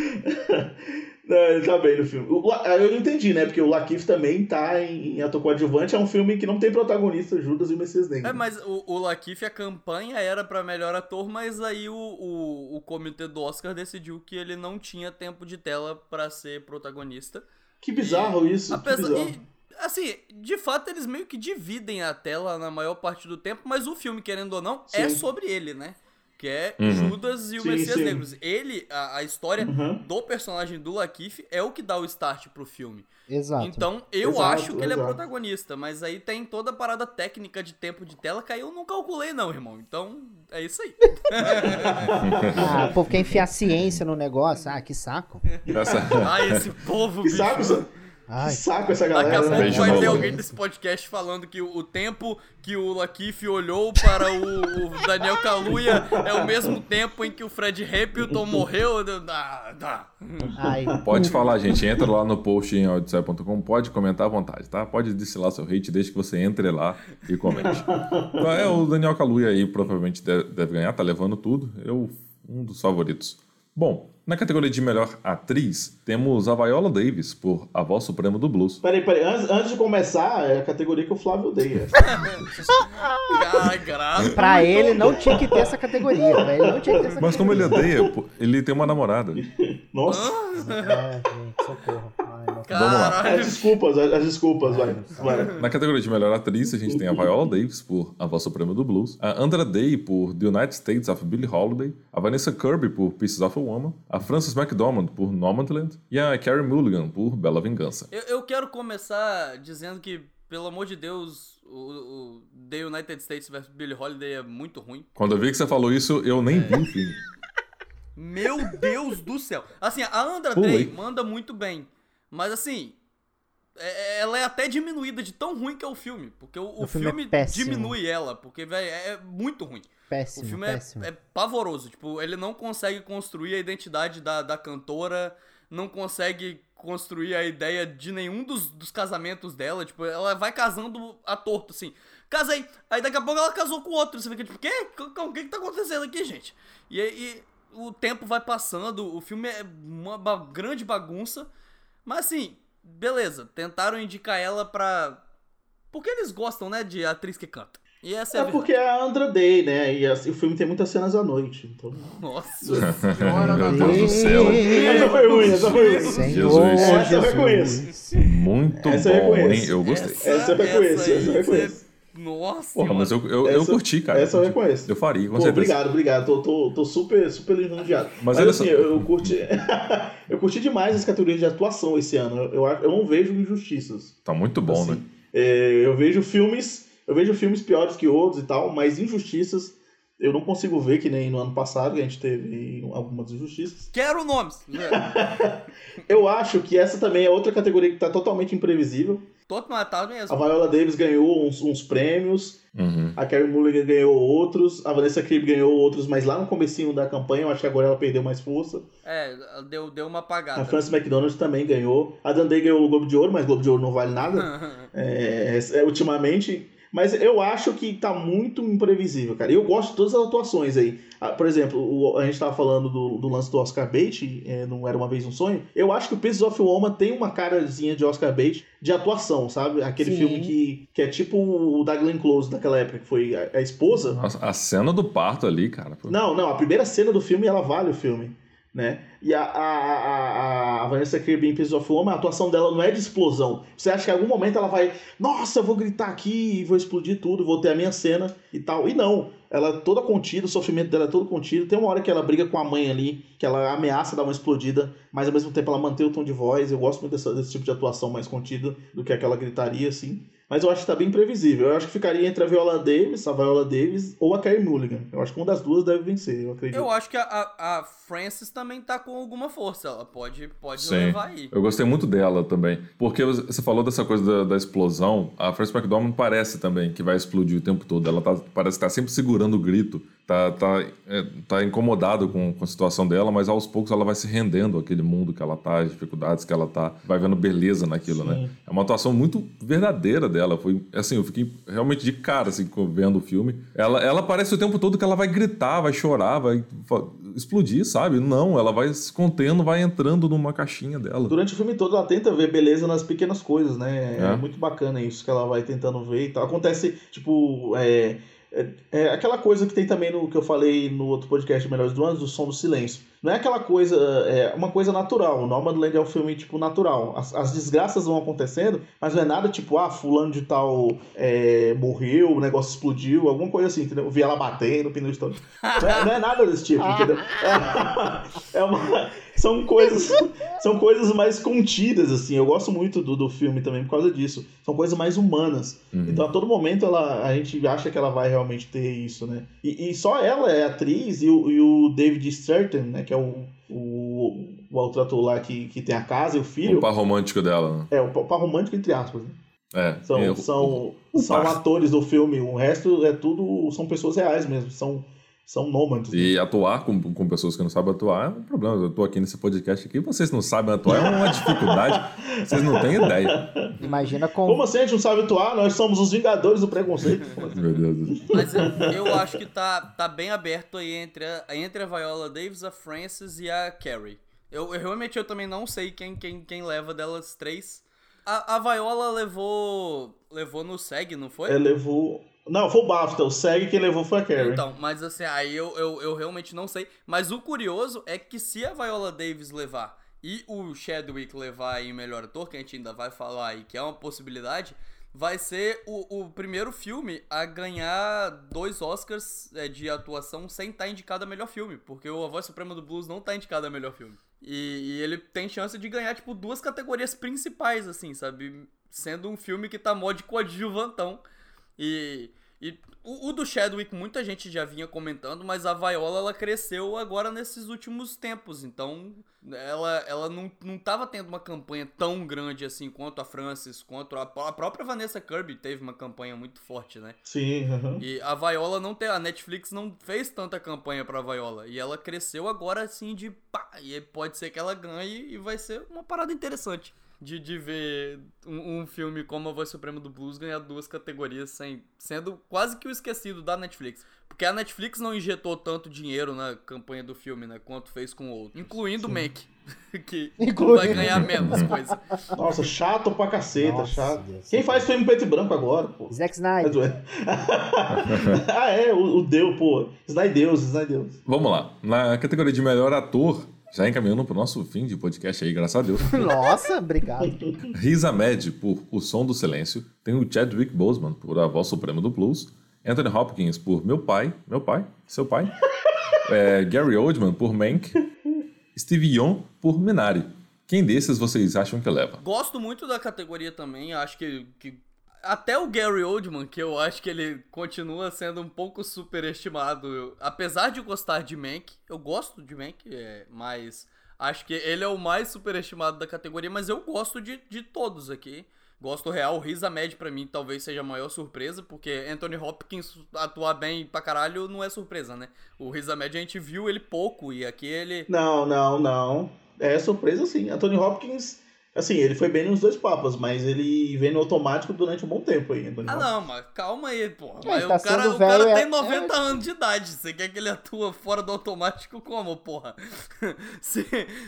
Não, ele tá bem no filme. O La- eu não entendi, né? Porque o Lakeith também tá em, em ator coadjuvante. É um filme que não tem protagonista, Judas e o Messias Negro. É, mas o, o Lakeith, a campanha era pra melhor ator, mas aí o, o, o comitê do Oscar decidiu que ele não tinha tempo de tela pra ser protagonista. Que bizarro isso. que Apesar, bizarro. e, assim, de fato eles meio que dividem a tela na maior parte do tempo, mas o filme, querendo ou não, é Sim. sobre ele, né? Que é Uhum. Judas e o Sim, Messias sim. Negros. Ele, a, a história Uhum. do personagem do Lakeith é o que dá o start pro filme. Exato. Então, eu Exato, acho que ele é exato. protagonista, mas aí tem toda a parada técnica de tempo de tela que aí eu não calculei não, irmão. Então, é isso aí. Ah, o povo quer enfiar ciência no negócio. Ah, que saco. Ah, esse povo, Que bicho. saco, Ai, que saco essa Daqui a galera. pouco né? Beijo vai ter alguém desse podcast falando que o, tempo que o Lakeith olhou para o, o Daniel Kaluuya é o mesmo tempo em que o Fred Hamilton morreu. Ah, tá. ai. Pode falar, gente. Entra lá no post em audicea.com, pode comentar à vontade, tá? Pode destilar seu hate, desde que você entre lá e comente. Então, é, o Daniel Kaluuya aí provavelmente deve, deve ganhar, tá levando tudo. Eu, um dos favoritos. Bom, na categoria de melhor atriz, temos a Viola Davis por A Voz Suprema do Blues. Peraí, peraí. Antes, antes de começar, é a categoria que o Flávio odeia. Ai, graças. Pra ele não tinha que ter essa categoria. Pra ele não tinha que ter essa Mas como ele odeia, pô, ele tem uma namorada. Nossa. É, gente, socorro. Ai, não. As desculpas, as, as desculpas, vai. vai. Na categoria de melhor atriz, a gente tem a Viola Davis por A Voz Suprema do Blues, a Andra Day por The United States of Billie Holiday, a Vanessa Kirby por Pieces of a Woman, a Frances McDormand por Nomadland e a Carey Mulligan por Bela Vingança. Eu, eu quero começar dizendo que, pelo amor de Deus, o, o The United States vs. Billie Holiday é muito ruim. Quando eu vi que você falou isso, eu nem vi o filme. Meu Deus do céu. Assim, a Andra. Day manda muito bem. Mas assim, é- ela é até diminuída de tão ruim que é o filme. Porque o, o O filme é filme, péssimo. diminui ela. Porque, velho, é muito ruim. O Péssimo, filme é, péssimo. é pavoroso. Tipo, ele não consegue construir a identidade da, da cantora, não consegue construir a ideia de nenhum dos, dos casamentos dela. Tipo, ela vai casando a torto, assim. Casei. Aí daqui a pouco ela casou com outro. Você fica tipo, quê? O que, que tá acontecendo aqui, gente? E aí o tempo vai passando, o filme é uma ba- grande bagunça. Mas assim, beleza. Tentaram indicar ela pra. Porque eles gostam, né, de atriz que canta. E essa é, É porque é a Andra Day, né? E assim, o filme tem muitas cenas à noite. Então... Nossa senhora, Meu. Deus do céu. Essa foi ruim, essa foi ruim. Senhor Jesus. Essa eu reconheço. Muito Essa eu bom, hein? reconheço. Eu gostei. Essa eu reconheço, essa eu reconheço. Nossa Porra, mas eu, eu, eu Essa- curti, cara. essa eu reconheço. Eu faria, com Pô, certeza. obrigado, obrigado. Tô, tô, tô super, super lisonjeado. Mas Mas, olha assim, só- eu, eu curti. eu curti demais as categorias de atuação esse ano. Eu, eu, eu não vejo injustiças. Tá muito bom, Assim, né? é, eu vejo filmes. Eu vejo filmes piores que outros e tal, mas injustiças Eu não consigo ver que nem no ano passado, que a gente teve algumas injustiças. Quero nomes! Eu acho que essa também é outra categoria que tá totalmente imprevisível. Todo matado mesmo. A Viola Davis ganhou uns, uns prêmios, Uhum. a Carey Mulligan ganhou outros, a Vanessa Kirby ganhou outros, mas lá no comecinho da campanha eu acho que agora ela perdeu mais força. É, deu, deu uma A apagada. Frances McDonald também ganhou. A Dundee ganhou o Globo de Ouro, mas o Globo de Ouro não vale nada é, é, ultimamente. Mas eu acho que tá muito imprevisível, cara. Eu gosto de todas as atuações aí. Ah, Por exemplo, o- a gente tava falando do, do lance do Oscar Bates, é, não era uma vez um sonho. Eu acho que o Pieces of Woman tem uma carazinha de Oscar Bates de atuação, sabe? Aquele Sim. filme que, que é tipo o da Glenn Close daquela época, que foi a, a esposa. Nossa, a cena do parto ali, cara. Não, não, a primeira cena do filme ela vale o filme, né? E a, a, a, a Vanessa Kirby em Pieces of Woman, a atuação dela não é de explosão. Você acha que em algum momento ela vai, nossa, eu vou gritar aqui e vou explodir tudo, vou ter a minha cena e tal. E não, ela é toda contida, o sofrimento dela é todo contido. Tem uma hora que ela briga com a mãe ali, que ela ameaça dar uma explodida, mas ao mesmo tempo ela mantém o tom de voz. Eu gosto muito dessa- desse tipo de atuação mais contida do que aquela gritaria, assim. Mas eu acho que tá bem previsível. Eu acho que ficaria entre a Viola Davis, a Viola Davis ou a Carey Mulligan. Eu acho que uma das duas deve vencer, eu acredito. Eu acho que a, a, a Frances também tá com alguma força. Ela pode, pode Sim. levar aí. Eu gostei muito dela também. Porque você falou dessa coisa da, da explosão. A Frances McDormand parece também que vai explodir o tempo todo. Ela tá, parece estar sempre segurando o grito. Tá, tá, é, tá incomodado com, com a situação dela, mas aos poucos ela vai se rendendo àquele mundo que ela tá, as dificuldades que ela tá. Vai vendo beleza naquilo, Sim. né? É uma atuação muito verdadeira dela. Foi assim, eu fiquei realmente de cara assim, vendo o filme. Ela, ela parece o tempo todo que ela vai gritar, vai chorar, vai explodir, sabe? Não, ela vai se contendo, vai entrando numa caixinha dela. Durante o filme todo ela tenta ver beleza nas pequenas coisas, né? É, É. muito bacana isso que ela vai tentando ver e tal. Acontece, tipo, é, é, é aquela coisa que tem também no que eu falei no outro podcast Melhores do Ano, do som do silêncio. Não é aquela coisa, é uma coisa natural. O Nomadland é um filme, tipo, natural. As, as desgraças vão acontecendo, mas não é nada tipo, ah, fulano de tal é, morreu, o negócio explodiu, alguma coisa assim, entendeu? Eu vi ela batendo, pneu de todo. Não é, não é nada desse tipo, entendeu? É, é uma, são coisas são coisas mais contidas, assim. Eu gosto muito do, do filme também por causa disso. São coisas mais humanas. Uhum. Então, a todo momento, ela, a gente acha que ela vai realmente ter isso, né? E, e só ela é atriz e o, e o David Stratton, né? Que é o, o, o outro ator lá que, que tem a casa e o filho. O par romântico dela. né? É, o par romântico, entre aspas. Né? É. São, o- são, o são par. atores do filme. O resto é tudo... São pessoas reais mesmo. São, são nômades. né? E atuar com, com pessoas que não sabem atuar é um problema. Eu tô aqui nesse podcast aqui, vocês não sabem atuar, é uma dificuldade. Vocês não têm ideia. Imagina com. Como assim a gente não sabe atuar? Nós somos os vingadores do preconceito. Meu Deus. Mas eu, eu acho que tá, tá bem aberto aí entre a, entre a Viola Davis, a Frances e a Carrie. Eu, eu realmente eu também não sei quem, quem, quem leva delas três. A, a Viola levou. levou no SEG, não foi? É, levou. Não, foi o BAFTA. O SEG quem levou foi a Carrie. Então, mas assim, aí eu, eu, eu realmente não sei. Mas o curioso é que se a Viola Davis levar e o Chadwick levar aí melhor ator, que a gente ainda vai falar aí, que é uma possibilidade, vai ser o, o primeiro filme a ganhar dois Oscars é, de atuação sem estar indicado a melhor filme. Porque o A Voz Suprema do Blues não tá indicado a melhor filme. E, e ele tem chance de ganhar, tipo, duas categorias principais, assim, sabe? Sendo um filme que tá mó de coadjuvantão. E, e o, o do Chadwick muita gente já vinha comentando, mas a Viola ela cresceu agora nesses últimos tempos, então ela, ela não, não tava tendo uma campanha tão grande assim quanto a Frances, quanto a, a própria Vanessa Kirby teve uma campanha muito forte, né? Sim, aham. E a Viola não tem, a Netflix não fez tanta campanha pra Viola, e ela cresceu agora assim de pá, e pode ser que ela ganhe e vai ser uma parada interessante. De, de ver um, um filme como A Voz Suprema do Blues ganhar duas categorias, sem, sendo quase que o esquecido da Netflix. Porque a Netflix não injetou tanto dinheiro na campanha do filme, né? Quanto fez com o outro. Incluindo o Mank, que Incluindo- vai ganhar menos coisa. Nossa, chato pra caceta, Nossa, chato. Deus. Quem faz filme preto e branco agora, pô? Zack Snyder. ah, é, o, o Deus, pô. Snai Deus, Snai Deus. Vamos lá. Na categoria de melhor ator, já encaminhando pro nosso fim de podcast aí, graças a Deus. Nossa, obrigado. Riz Ahmed por O Som do Silêncio. Tem o Chadwick Boseman por A Voz Suprema do Blues. Anthony Hopkins por Meu Pai. Meu pai? Seu pai? É, Gary Oldman por Mank. Steve Young por Minari. Quem desses vocês acham que leva? Gosto muito da categoria também, acho que, que até o Gary Oldman, que eu acho que ele continua sendo um pouco superestimado. Eu- apesar de gostar de Mank, eu gosto de Mank, é, mas acho que ele é o mais superestimado da categoria, mas eu gosto de, de todos aqui. Gosto real, o Riz Ahmed pra mim talvez seja a maior surpresa, porque Anthony Hopkins atuar bem pra caralho não é surpresa, né? O Riz Ahmed a gente viu ele pouco e aqui ele Não, não, não. É surpresa sim. Anthony Hopkins, assim, ele foi bem nos dois papas, mas ele vem no automático durante um bom tempo aí, Anthony Ah, Hopkins. não, mas calma aí, porra. É, tá o cara, o cara é- tem 90 anos de idade. Você quer que ele atua fora do automático como, porra? se,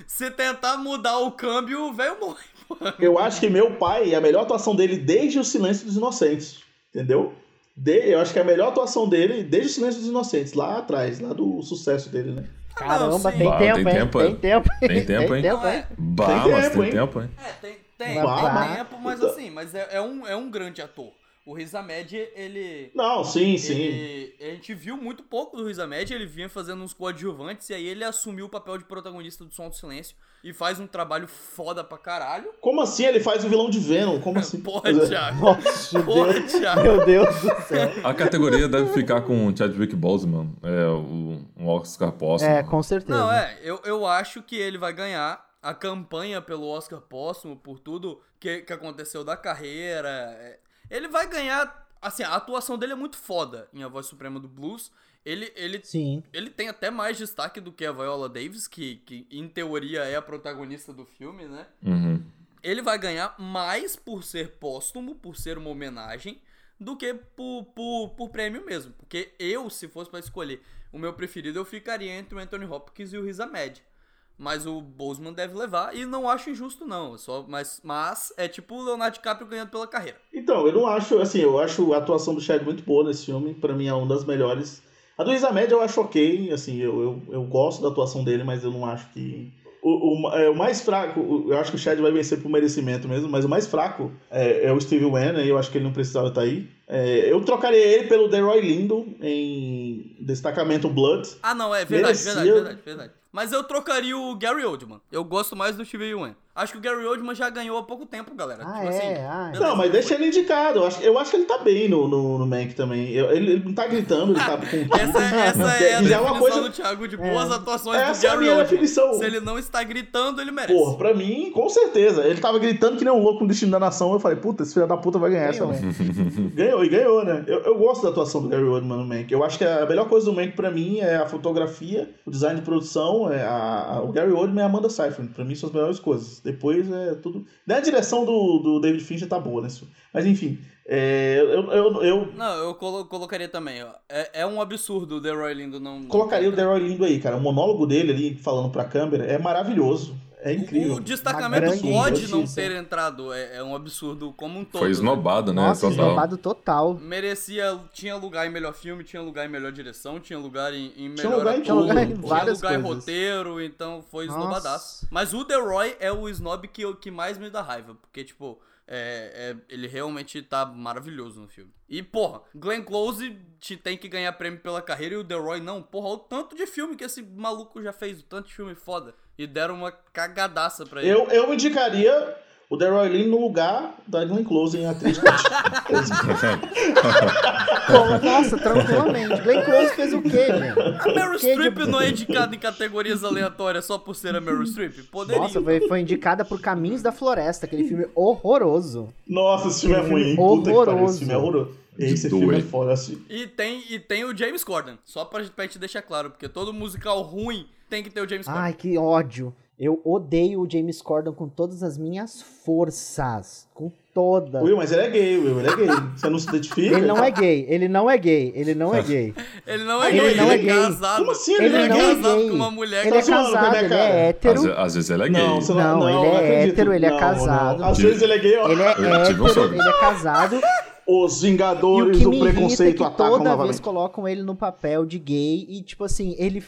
se tentar mudar o câmbio, o velho morre, porra. Eu acho que meu pai, a melhor atuação dele desde o Silêncio dos Inocentes, entendeu? De, eu acho que a melhor atuação dele desde o Silêncio dos Inocentes, lá atrás, lá do sucesso dele, né? Caramba, tem Bah, tempo, tem hein? tempo, tem é. tempo, Tem tempo, hein? É, Bah, Tem mas tempo, tem hein? tempo, hein? é, tem, tem, Bah, tem mas- tempo, mas assim, mas é, é um, é um grande ator. O Riz Ahmed, ele... Não, sim, sim. Ele, a gente viu muito pouco do Riz Ahmed, ele vinha fazendo uns coadjuvantes e aí ele assumiu o papel de protagonista do Som do Silêncio e faz um trabalho foda pra caralho. Como assim ele faz o vilão de Venom? Como assim? Porra, Thiago. Nossa, meu Porra, Deus, Thiago. meu Deus do céu. A categoria deve ficar com o Chadwick Boseman, é, o, um Oscar póstumo. É, com certeza. Não, é, eu, eu acho que ele vai ganhar a campanha pelo Oscar póstumo, por tudo que, que aconteceu da carreira. Ele vai ganhar. Assim, a atuação dele é muito foda em A Voz Suprema do Blues. Ele, ele, Sim. ele tem até mais destaque do que a Viola Davis, que, que em teoria é a protagonista do filme, né? Uhum. ele vai ganhar mais por ser póstumo, por ser uma homenagem, do que por, por, por prêmio mesmo. Porque eu, se fosse pra escolher o meu preferido, eu ficaria entre o Anthony Hopkins e o Riz Ahmed. Mas o Boseman deve levar, e não acho injusto não, só, mas, mas é tipo o Leonardo DiCaprio ganhando pela carreira. Então, eu não acho, assim, eu acho a atuação do Chad muito boa nesse filme, pra mim é uma das melhores. A do Riz Ahmed eu acho ok, assim, eu, eu, eu gosto da atuação dele, mas eu não acho que... O, o, é, o mais fraco, eu acho que o Chad vai vencer por merecimento mesmo, mas o mais fraco é, é o Steve Wan, né, eu acho que ele não precisava estar aí. É, eu trocaria ele pelo Deroy Lindo em Destacamento Blood. Ah não, é verdade, Merecia. verdade, verdade, verdade. Mas eu trocaria o Gary Oldman. Eu gosto mais do Steve Wan. Acho que o Gary Oldman já ganhou há pouco tempo, galera. Ah, tipo é? assim, Ah, beleza, Não, mas deixa ele indicado. Eu acho, eu acho que ele tá bem no, no, no Mank também. Eu- ele, ele não tá gritando, ele tá com. Essa, essa é a é definição uma coisa- do Thiago de boas É. atuações do Essa é a Gary minha Oldman. definição. Se ele não está gritando, ele merece. Porra, pra mim, com certeza. Ele tava gritando que nem um louco no destino da nação. Eu falei, puta, esse filho da puta vai ganhar essa. Ganhou. né? Ganhou, e ganhou, né? Eu, eu gosto da atuação do Gary Oldman no Mank. Eu acho que a melhor coisa do Mank pra mim é a fotografia, o design de produção, é a, a- o Gary Oldman e a Amanda Seyfried. Pra mim são as melhores coisas. Depois é tudo... Nem a direção do, do David Fincher tá boa, né? Mas enfim, é, eu, eu, eu Não, eu colo- colocaria também. ó. É, é um absurdo o Deroy Lindo não. colocaria o Deroy Lindo aí, cara. O monólogo dele ali, falando pra câmera, é maravilhoso. É incrível. O destacamento pode não ter entrado. É, é um absurdo como um todo. Foi né? esnobado, né? Nossa, total. esnobado total. Merecia. Tinha lugar em melhor filme, tinha lugar em melhor direção, tinha lugar em, em Tinha melhor lugar em ator, tudo. Tinha lugar em tinha várias lugar em coisas. roteiro, então foi Nossa. esnobadaço. Mas o The Roy é o snob que, eu- que mais me dá raiva, porque, tipo, é, é- ele realmente tá maravilhoso no filme. E, porra, Glenn Close te tem que ganhar prêmio pela carreira e o The Roy não. Porra, o tanto de filme que esse maluco já fez, o tanto de filme foda. E deram uma cagadaça pra ele. Eu, eu indicaria o Deroy Lindo no lugar da Glenn Close em atriz. Nossa, tranquilamente. Glenn Close fez o quê, velho? A Meryl Que de- Streep não é indicada em categorias aleatórias só por ser a Meryl Streep? Poderia. Nossa, foi, foi indicada por Caminhos da Floresta, aquele filme horroroso. Nossa, esse filme é ruim. filme Puta que pariu, horroroso. esse filme é horroroso. Esse doer. filme é foda. Assim. E tem, e tem o James Corden. Só pra, pra gente deixar claro, porque todo musical ruim tem que ter o James Corden. Ai, que ódio. Eu odeio o James Corden com todas as minhas forças. Com todas. Will, mas ele é gay, Will, ele é gay. Você não se identifica? Ele não é gay, ele não é gay, ele não é gay. Ele não é Ele gay, não ele é é gay. casado. Como assim Ele, ele é não é casado gay? com uma mulher Ele é casado, ele é hétero. às vezes ele é gay. Não, você Não, não, ele não, é não acredito. hétero, ele é Não, casado. não. Às vezes ele é gay, ó. Ele é hétero, ele é casado. Os E o Vingadores do me irrita é Preconceito que atacam toda vez novamente. colocam ele no papel de gay e, tipo assim, ele.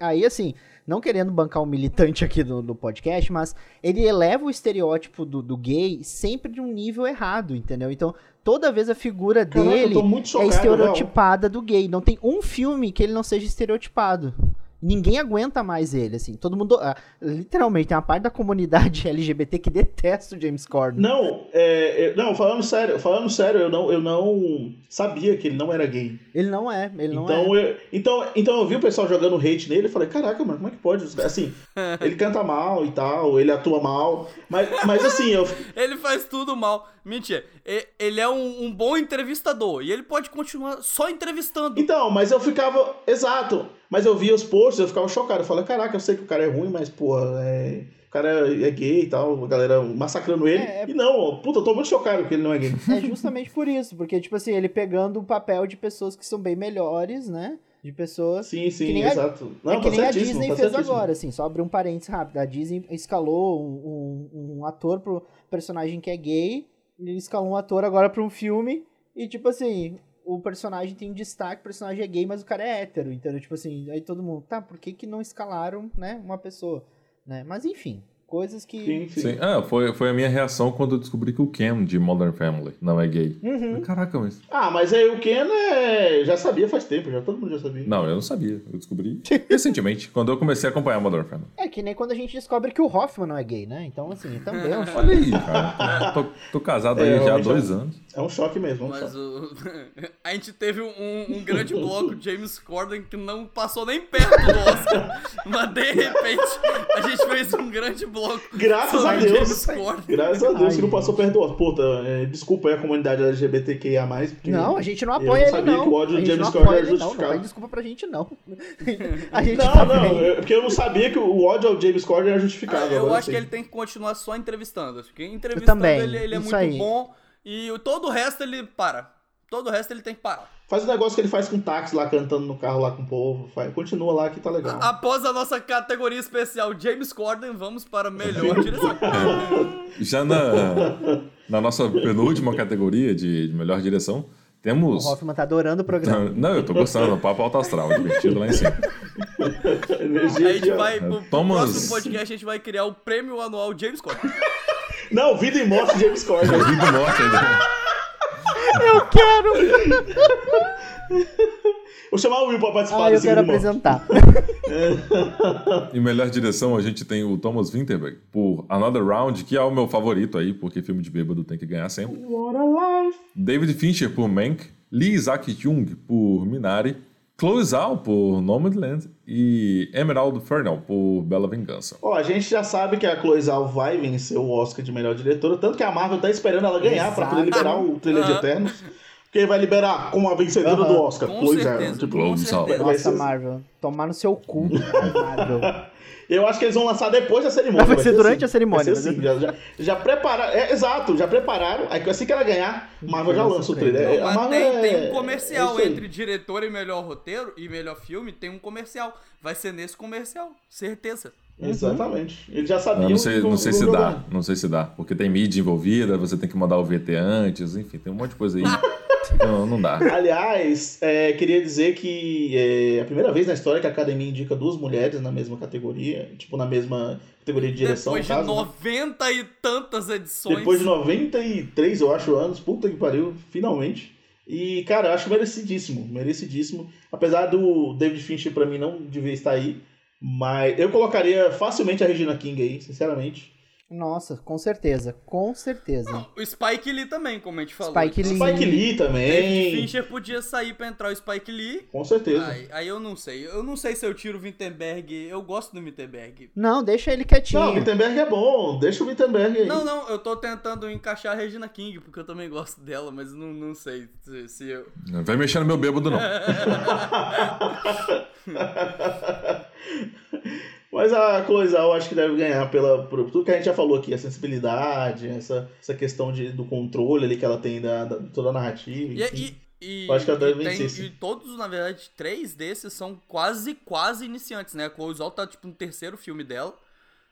aí, assim, não querendo bancar um militante aqui no, no podcast, mas ele eleva o estereótipo do, do gay sempre de um nível errado, entendeu? Então, toda vez a figura Caraca, dele é chocado, estereotipada do gay. Não tem um filme que ele não seja estereotipado. Ninguém aguenta mais ele, assim. Todo mundo. ah, literalmente, tem uma parte da comunidade LGBT que detesta o James Corden. Não, é, é- não, falando sério, falando sério, eu não, eu não sabia que ele não era gay. Ele não é, ele não então, é. eu, então, então eu vi o pessoal jogando hate nele e falei, caraca, mano, como é que pode? Assim, ele canta mal e tal, ele atua mal. Mas, mas assim, eu, Ele faz tudo mal. Mentira. Ele é um, um bom entrevistador. E ele pode continuar só entrevistando. Então, mas eu ficava. Exato. Mas eu via os posts, eu ficava chocado. Eu falei, caraca, eu sei que o cara é ruim, mas, porra, é. O cara é gay e tal, a galera massacrando ele. É, é- E não, puta, eu tô muito chocado que ele não é gay. É justamente por isso, porque, tipo assim, ele pegando o papel de pessoas que são bem melhores, né? De pessoas. Sim, sim, nem a- exato. Não, é que nem a Disney fez certíssimo. agora, assim, só abrir um parênteses rápido. A Disney escalou um, um- um ator pro personagem que é gay, ele escalou um ator agora pra um filme, e tipo assim, o personagem tem destaque, o personagem é gay, mas o cara é hétero, entendeu? Tipo assim, aí todo mundo, tá, por que que não escalaram, né, uma pessoa, né? Mas enfim, coisas que... Sim, sim. Sim. Ah, foi, foi a minha reação quando eu descobri que o Cam de Modern Family não é gay. Uhum. Caraca, mas. Ah, mas aí o Ken é... já sabia faz tempo, já todo mundo já sabia. Não, eu não sabia. Eu descobri recentemente, quando eu comecei a acompanhar Modern Family. É que nem quando a gente descobre que o Hoffman não é gay, né? Então, assim, também é um Olha aí, cara. Tô, tô casado aí É, já há dois é um- anos. É um choque mesmo, é um Mas choque. o... a gente teve um, um grande bloco de James Corden que não passou nem perto do Oscar. mas de repente a gente fez um grande bloco. Graças sobre a Deus. Graças a Deus Ai, que não passou perto do Oscar. Puta, é, desculpa aí a comunidade LGBTQIA+. Porque Não, a gente não eu apoia não ele, sabia não. que o ódio gente James não Corden apoia era ele, não. Não justificado. pede desculpa pra gente, não. a gente Não, tá não, bem. é porque eu não sabia que o ódio ao James Corden era Ah, justificado. eu agora acho que sei. ele tem que continuar só entrevistando. Porque entrevistando também, ele, ele é isso muito aí. bom. E todo o resto ele para. Todo o resto ele tem que parar. Faz o negócio que ele faz com táxi lá, cantando no carro lá com o povo. Faz- Continua lá que tá legal. Após a nossa categoria especial James Corden, vamos para a melhor direção. Já na, na nossa penúltima categoria de, de melhor direção, O temos. Hoffman tá adorando o programa. Não, eu tô gostando, papo alto astral, divertido lá em cima. Energia A gente vai, pro, pro Thomas- próximo podcast, a gente vai criar o prêmio anual James Corden. Não, vida e morte James Corden. Vida e morte ainda. Eu quero! Vou chamar o Will pra participar Ah, eu quero e apresentar. Em melhor direção, a gente tem o Thomas Winterberg por Another Round, que é o meu favorito aí, porque filme de bêbado tem que ganhar sempre. What a life. David Fincher por Mank, Lee Isaac Chung por Minari, Chloe Zhao por Nomadland e Emerald Fernell por Bela Vingança. Ó, a gente já sabe que a Chloe Zhao vai vencer o Oscar de melhor diretora, tanto que a Marvel tá esperando ela ganhar pra poder liberar o trailer de. Eternos. Porque vai liberar como a vencedora do Oscar. Com certeza. Tipo, com certeza. Nossa, Marvel. Tomar no seu cu, Marvel. Eu acho que eles vão lançar depois da cerimônia. Vai ser durante a assim. cerimônia, Vai ser mas- assim. Já, já, já prepararam. É, exato, já prepararam. Aí assim que ela ganhar, Marvel já lança o trailer. É, a Mas Marvel tem, é- tem é um comercial aí. entre diretor e melhor roteiro e melhor filme, tem um comercial. Vai ser nesse comercial, certeza. Exatamente. Eles já sabiam. Eu não sei, não sei se dá, não sei se dá, porque tem mídia envolvida, você tem que mandar o VT antes, enfim, tem um monte de coisa aí. Não, não dá. Aliás, é, queria dizer que é a primeira vez na história que a academia indica duas mulheres na mesma categoria, tipo, na mesma categoria de direção. Depois de no caso, né? 90 e tantas edições. Depois de 93, eu acho, anos, puta que pariu, finalmente. E, cara, eu acho merecidíssimo, merecidíssimo. Apesar do David Fincher, pra mim, não devia estar aí. Mas eu colocaria facilmente a Regina King aí, sinceramente. Nossa, com certeza. Com certeza. Não, o Spike Lee também, como a gente falou. Spike Lee. Spike Lee David também. Fincher podia sair pra entrar o Spike Lee. Com certeza. Aí, aí eu não sei. Eu não sei se eu tiro o Wittenberg. Eu gosto do Wittenberg. Não, deixa ele quietinho. Não, o Wittenberg é bom. Deixa o Wittenberg aí. Não, não, eu tô tentando encaixar a Regina King, porque eu também gosto dela, mas não, não sei se, se eu. Não vai mexer no meu bêbado, não. Mas a coisa eu acho que deve ganhar pela, por tudo que a gente já falou aqui, a sensibilidade, essa, essa questão de, do controle ali que ela tem da, da- toda a narrativa. E, enfim. e, e, Eu acho que ela deve e tem- vencer, sim. e todos, na verdade, três desses são quase, quase iniciantes, né? A Chloe Zhao tá, tipo, no terceiro filme dela.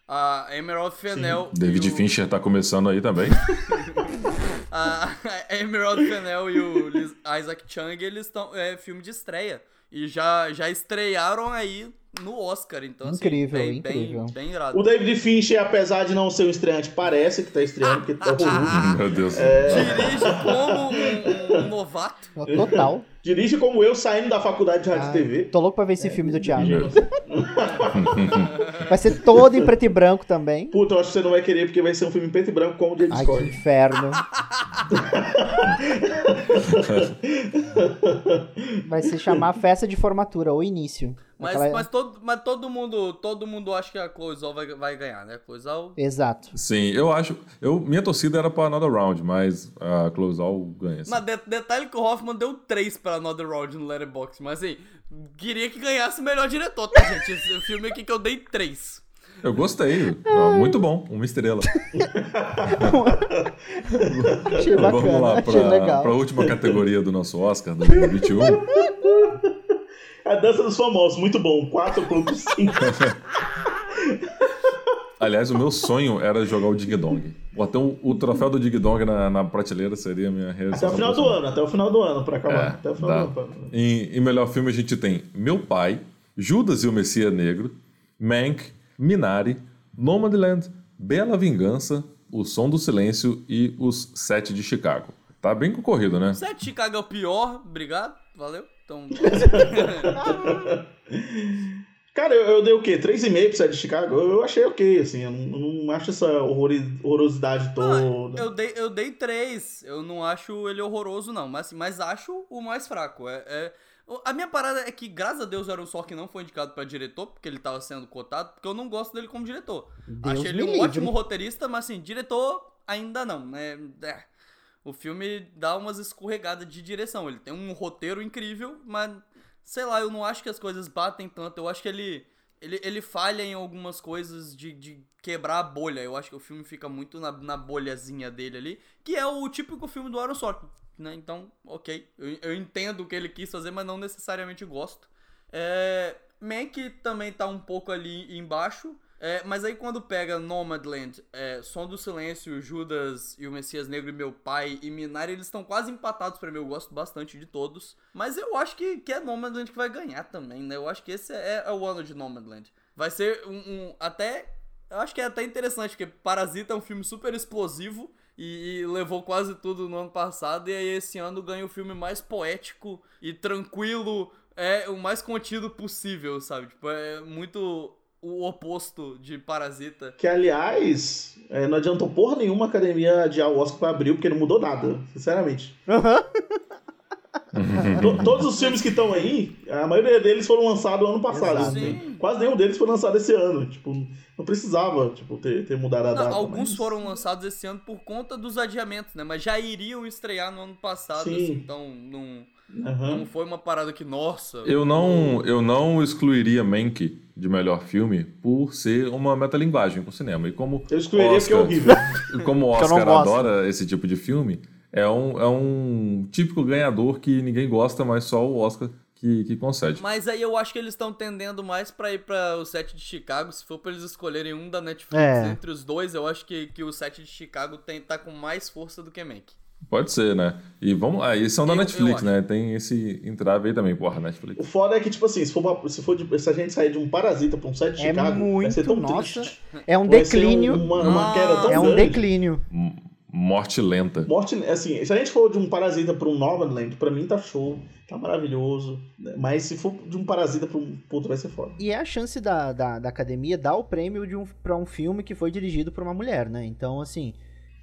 A Emerald Fennel... David o- Fincher tá começando aí também. A a Emerald Fennel e o Liz- Isaac Chung, eles estão... É filme de estreia. E já, já estrearam aí no Oscar. Então, assim, Incrível, bem, incrível. Bem, bem irado. O David Fincher, apesar de não ser um estreante, parece que tá estreando, porque tá horroroso. Meu Deus. Dirige como um, um novato. Total. Dirige como eu saindo da faculdade de rádio e Ai, TV. Tô louco pra ver esse filme do Thiago. Meu- Vai ser todo em preto e branco também. Puta, eu acho que você não vai querer, porque vai ser um filme em preto e branco como o James Ai, que inferno. Vai se chamar festa de formatura, ou início. Mas, Aquela- mas, todo, mas todo mundo todo mundo acha que a Chloe Zhao vai, vai ganhar, né? Chloe Zhao... Exato. Sim, eu acho. Eu, minha torcida era pra Another Round, mas a Closal ganha. sim. Mas de- detalhe que o Hoffman deu 3 pra Another Round no Letterboxd. Mas assim, queria que ganhasse o melhor diretor, tá, gente? Esse filme aqui que eu dei 3. Eu gostei. Ah, Muito bom, uma estrela. Achei bacana, Vamos lá legal. pra última categoria do nosso Oscar 2021. A dança dos famosos, muito bom. 4.5. Aliás, o meu sonho era jogar o Ding Dong. Até o, o troféu do Ding Dong na, na prateleira seria a minha Até realização. o final do ano, até o final do ano pra acabar. É, até o final dá. do ano. Em, em melhor filme a gente tem Meu Pai, Judas e o Messias Negro, Mank, Minari, Nomadland, Bela Vingança, O Som do Silêncio e Os Sete de Chicago. Tá bem concorrido, né? 7 Chicago é o pior, obrigado, valeu. Então, Cara, eu, eu dei o quê? 3,5 pro set de Chicago? Eu, eu achei ok, assim. Eu não, eu não acho essa horrorosidade toda. eu dei, eu dei 3. Eu não acho ele horroroso, não. Mas, assim, mas acho o mais fraco. É, é- A minha parada é que, graças a Deus, o Aaron Sorkin não foi indicado pra diretor, porque ele tava sendo cotado, porque eu não gosto dele como diretor. Deus Achei ele um livre. ótimo roteirista, mas assim, diretor ainda não, né? É. O filme dá umas escorregadas de direção. Ele tem um roteiro incrível, mas sei lá, eu não acho que as coisas batem tanto. Eu acho que ele ele, ele falha em algumas coisas de, de quebrar a bolha. Eu acho que o filme fica muito na, na bolhazinha dele ali, que é o típico filme do Aaron Sorkin, né? Então, ok, eu, eu entendo o que ele quis fazer, mas não necessariamente gosto. É, Mank também tá um pouco ali embaixo. É, mas aí quando pega Nomadland, é, Som do Silêncio, Judas e o Messias Negro e Meu Pai e Minari, eles estão quase empatados pra mim. Eu gosto bastante de todos. Mas eu acho que, que é Nomadland que vai ganhar também, né? Eu acho que esse é, é o ano de Nomadland. Vai ser um, um- Até. Eu acho que é até interessante, porque Parasita é um filme super explosivo e, e levou quase tudo no ano passado. E aí esse ano ganha o filme mais poético e tranquilo, é o mais contido possível, sabe? Tipo, é muito o oposto de Parasita. Que, aliás, é, não adiantou porra nenhuma a academia adiar o Oscar pra abril, porque não mudou nada, sinceramente. To- todos os filmes que estão aí, a maioria deles foram lançados ano passado. Exato. Sim. Quase nenhum deles foi lançado esse ano. Tipo, não precisava tipo, ter, ter mudado a Não, data. alguns mas- foram lançados esse ano por conta dos adiamentos, né? Mas já iriam estrear no ano passado, Sim. assim, então não, Aham. não foi uma parada que, nossa. Eu não, eu não excluiria Mank de melhor filme por ser uma metalinguagem pro cinema. E como Eu excluiria porque é Oscar- horrível. E como o Que eu não Oscar adora esse tipo de filme, é um, é um típico ganhador que ninguém gosta, mas só o Oscar que, que concede. Mas aí eu acho que eles estão tendendo mais pra ir pra o set de Chicago. Se for pra eles escolherem um da Netflix É. entre os dois, eu acho que, que o set de Chicago tem, tá com mais força do que Mank. Pode ser, né? E vamos lá, eles são da Eu- Netflix, né? Tem esse entrave aí também, porra, O Netflix. foda é que, tipo assim, se, for, se, for de- se a gente sair de um parasita pra um set de É Chicago, vai ser tão muito, nossa. triste. É um Vai declínio. Uma, uma queda tão É um grande. declínio. M- Morte lenta. Morte, assim, se a gente for de um parasita pra um Nomadland, pra mim tá show, tá maravilhoso. né? Mas se for de um parasita pra um puto, vai ser foda. E é a chance da, da, da academia dar o prêmio de um, pra um filme que foi dirigido por uma mulher, né? Então, assim,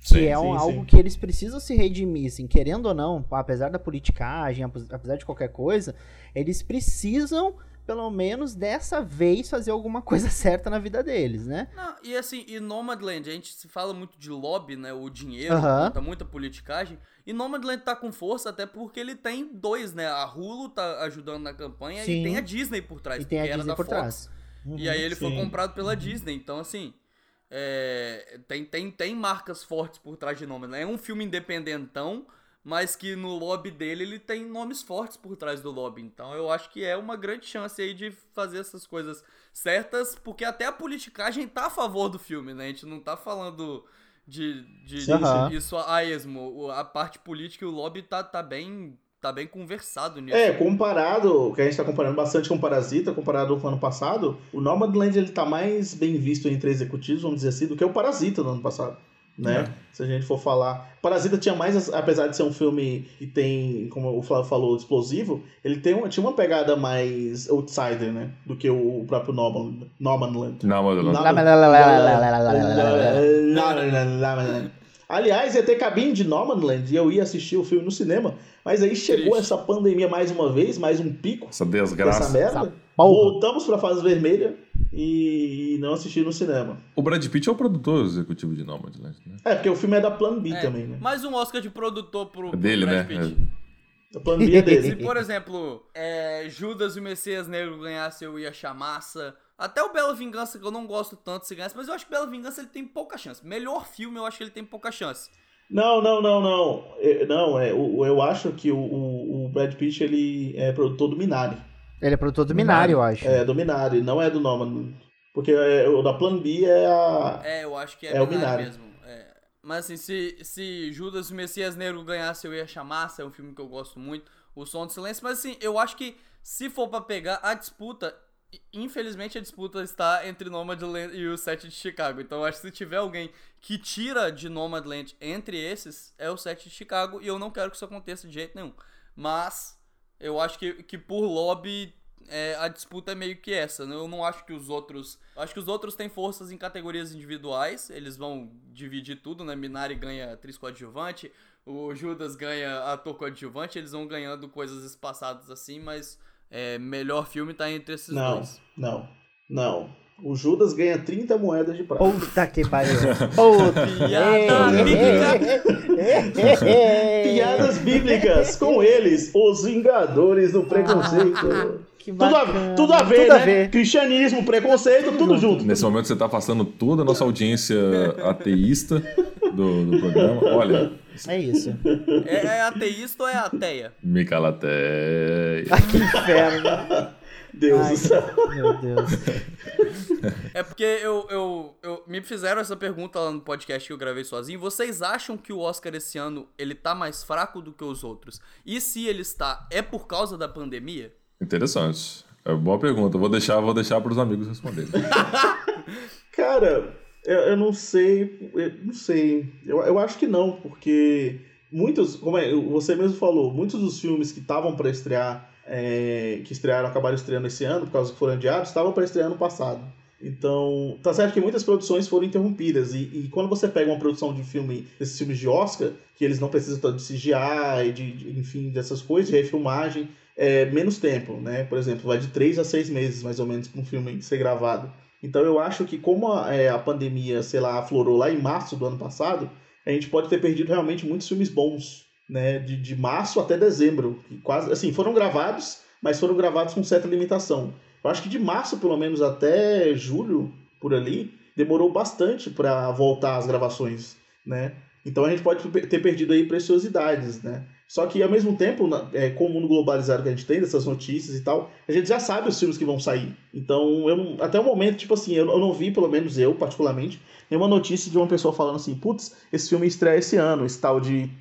que Sim, é um- sim, algo sim. que eles precisam se redimir, assim, querendo ou não, apesar da politicagem, apes- apesar de qualquer coisa, eles precisam, pelo menos dessa vez, fazer alguma coisa certa na vida deles, né? Não, e assim, e Nomadland, a gente se fala muito de lobby, né? O dinheiro, tá muita politicagem. E Nomadland tá com força até porque ele tem dois, né? A Hulu tá ajudando na campanha Sim. e tem a Disney por trás. E tem a era Disney da por Fox. trás. Uhum. E aí ele foi sim. comprado pela Disney. Então, assim, é, tem, tem, tem marcas fortes por trás de Nomadland. É um filme independentão, mas que no lobby dele ele tem nomes fortes por trás do lobby. Então eu acho que é uma grande chance aí de fazer essas coisas certas, porque até a politicagem tá a favor do filme, né? A gente não tá falando de, de isso a esmo. A parte política e o lobby tá, tá bem tá bem conversado nisso. É, comparado, que a gente tá comparando bastante com o Parasita, comparado com o ano passado, o Nomadland ele tá mais bem visto entre executivos, vamos dizer assim, do que o Parasita do ano passado né? É. Se a gente for falar. Parasita tinha mais, apesar de ser um filme que tem, como o Flávio falou, explosivo, ele tem um, tinha uma pegada mais outsider, né? Do que o próprio Norman, Normanland. Normanland. Aliás, ia ter cabine de Normanland e eu ia assistir o filme no cinema. Mas aí chegou Triste. essa pandemia mais uma vez, mais um pico. Essa desgraça. Essa merda. Essa Voltamos pra fase vermelha e não assisti no cinema. O Brad Pitt é o produtor executivo de Nomadland, né? É, porque o filme é da Plan B É, também, né? Mais um Oscar de produtor pro, É pro dele, Brad né? Pitt. A Plan B é Se, dele. por exemplo, é, Judas e o Messias Negro ganhasse, eu ia achar massa. Até o Bela Vingança, que eu não gosto tanto se ganhasse, mas eu acho que Bela Vingança ele tem pouca chance. Melhor filme, eu acho que ele tem pouca chance. Não, não, não, não. É, Não, é, o- eu acho que o, o, o Brad Pitt ele é produtor do Minari. Ele é produtor do Minário, eu acho. É, do Minari, não é do Nomadland. Porque é, o da Plan B é a. É, eu acho que é, É o Minari Minari. mesmo. É. Mas assim, se, se Judas e o Messias Negro ganhasse, eu ia achar massa. É um filme que eu gosto muito. O Som do Silêncio. Mas assim, eu acho que se for pra pegar a disputa. Infelizmente a disputa está entre Nomadland e o Sete de Chicago. Então eu acho que se tiver alguém que tira de Nomadland entre esses, é o Sete de Chicago. E eu não quero que isso aconteça de jeito nenhum. Mas eu acho que, que por lobby é, a disputa é meio que essa. né? Eu não acho que os outros. acho que os outros têm forças em categorias individuais. Eles vão dividir tudo, né? Minari ganha atriz coadjuvante, o Judas ganha ator coadjuvante, eles vão ganhando coisas espaçadas assim, mas é, melhor filme tá entre esses Não, dois. não, não. O Judas ganha 30 moedas de prata. Puta que pariu. Puta. Piada Piadas bíblicas com eles, os Vingadores do Preconceito. Que tudo, a, tudo a ver, Tudo a né? ver. Cristianismo, preconceito, tudo junto. Nesse momento você tá afastando toda a nossa audiência ateísta do, do programa. Olha, É isso. É, é ateísta ou é ateia? Micalateia. Ai, que inferno. Deus Ai, do céu. Meu Deus. É porque eu, eu, eu me fizeram essa pergunta lá no podcast que eu gravei sozinho. Vocês acham que o Oscar esse ano ele tá mais fraco do que os outros? E se ele está, é por causa da pandemia? Interessante. É uma boa pergunta. Vou deixar, vou deixar para os amigos responderem. Cara, eu, eu não sei. Eu não sei. Eu, eu acho que não, porque muitos, como é, você mesmo falou, muitos dos filmes que estavam para estrear, é, que estrearam, acabaram estreando esse ano, por causa que foram adiados, estavam para estrear no passado. Então, tá certo que muitas produções foram interrompidas. E, e quando você pega uma produção de filme, desses filmes de Oscar, que eles não precisam tanto de CGI, de, de- enfim, dessas coisas, de refilmagem, é menos tempo, né? Por exemplo, vai de 3 a 6 meses, mais ou menos, para um filme ser gravado. Então eu acho que como a, é, a pandemia, sei lá, aflorou lá em março do ano passado, a gente pode ter perdido realmente muitos filmes bons, né? De, de março até dezembro. quase, assim, foram gravados, mas foram gravados com certa limitação. Eu acho que de março, pelo menos, até julho, por ali, demorou bastante para voltar às gravações, né? Então a gente pode ter perdido aí preciosidades, né? Só que ao mesmo tempo, é, com o mundo globalizado que a gente tem, dessas notícias e tal, a gente já sabe os filmes que vão sair. Então, eu até o momento, tipo assim, eu não vi, pelo menos eu, particularmente, nenhuma notícia de uma pessoa falando assim, putz, esse filme estreia esse ano, esse tal de,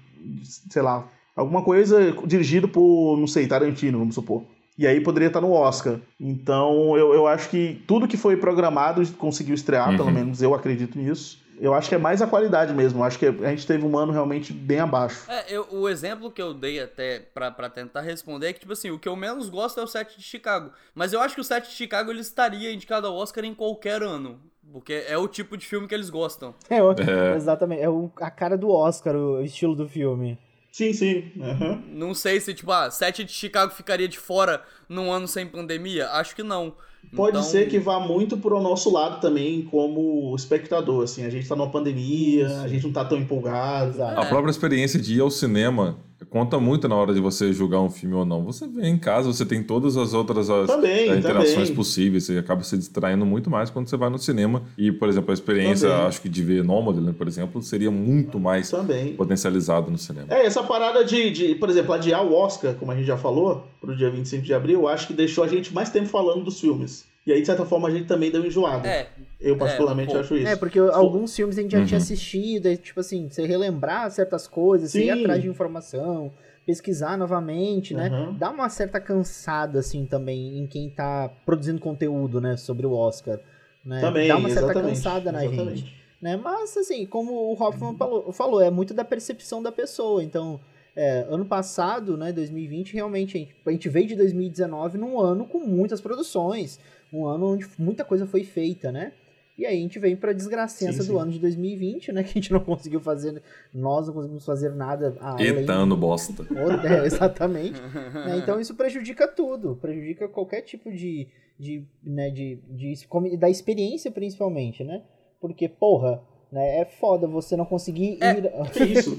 sei lá, alguma coisa dirigido por, não sei, Tarantino, vamos supor. E aí poderia estar no Oscar. Então, eu, eu acho que tudo que foi programado conseguiu estrear, Uhum. pelo menos eu acredito nisso. Eu acho que é mais a qualidade mesmo. Eu acho que a gente teve um ano realmente bem abaixo. É, eu- o exemplo que eu dei até pra, pra tentar responder é que, tipo assim, o que eu menos gosto é o set de Chicago. Mas eu acho que o set de Chicago ele estaria indicado ao Oscar em qualquer ano. Porque é o tipo de filme que eles gostam. É, o- É. exatamente. É o- a cara do Oscar, o estilo do filme. Sim, sim. Aham. Não sei se, tipo, ah, set de Chicago ficaria de fora num ano sem pandemia. Acho que não. Pode Então, ser que vá muito pro nosso lado também, como espectador. Assim, a gente tá numa pandemia, a gente não tá tão empolgado. Exato. A própria experiência de ir ao cinema conta muito na hora de você julgar um filme ou não. Você vê em casa, você tem todas as outras as, Também, as interações também. possíveis. Você acaba se distraindo muito mais quando você vai no cinema. E, por exemplo, a experiência, Também. acho que de ver Nomadland, por exemplo, seria muito mais Também. potencializado no cinema. É, essa parada de, de, por exemplo, adiar o Oscar, como a gente já falou, pro dia 25 de abril, acho que deixou a gente mais tempo falando dos filmes. E aí, de certa forma, a gente também deu enjoada. É, eu, particularmente, pouco. acho isso. É, porque alguns filmes a gente já Uhum. tinha assistido, e, tipo assim, você relembrar certas coisas, você ir Sim. atrás de informação, pesquisar novamente, né? Uhum. Dá uma certa cansada, assim, também em quem tá produzindo conteúdo, né, sobre o Oscar. Né? Também, Dá uma certa cansada na exatamente. gente. Né? Mas, assim, como o Hoffman falou, falou, é muito da percepção da pessoa. Então, é, ano passado, né, 2020, realmente, a gente, a gente veio de 2019 num ano com muitas produções, um ano onde muita coisa foi feita, né? E aí a gente vem pra desgracença Sim, do sim. ano de 2020, né? Que a gente não conseguiu fazer, nós não conseguimos fazer nada. Eita, ano bosta. É, exatamente. Né, Então isso prejudica tudo, prejudica qualquer tipo de, de, né, de, de como- da experiência principalmente, né? Porque, porra, né, é foda você não conseguir ir... Que isso?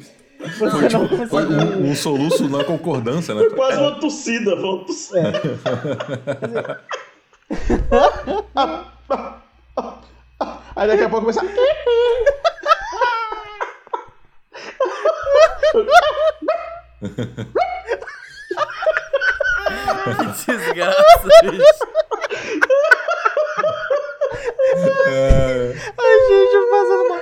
você não Foi conseguir... um, um soluço na concordância, né? Foi quase uma tossida. Foi uma tossida. Aí daqui a pouco começa. Que desgraça, bicho. Ai, gente, eu fazendo mal.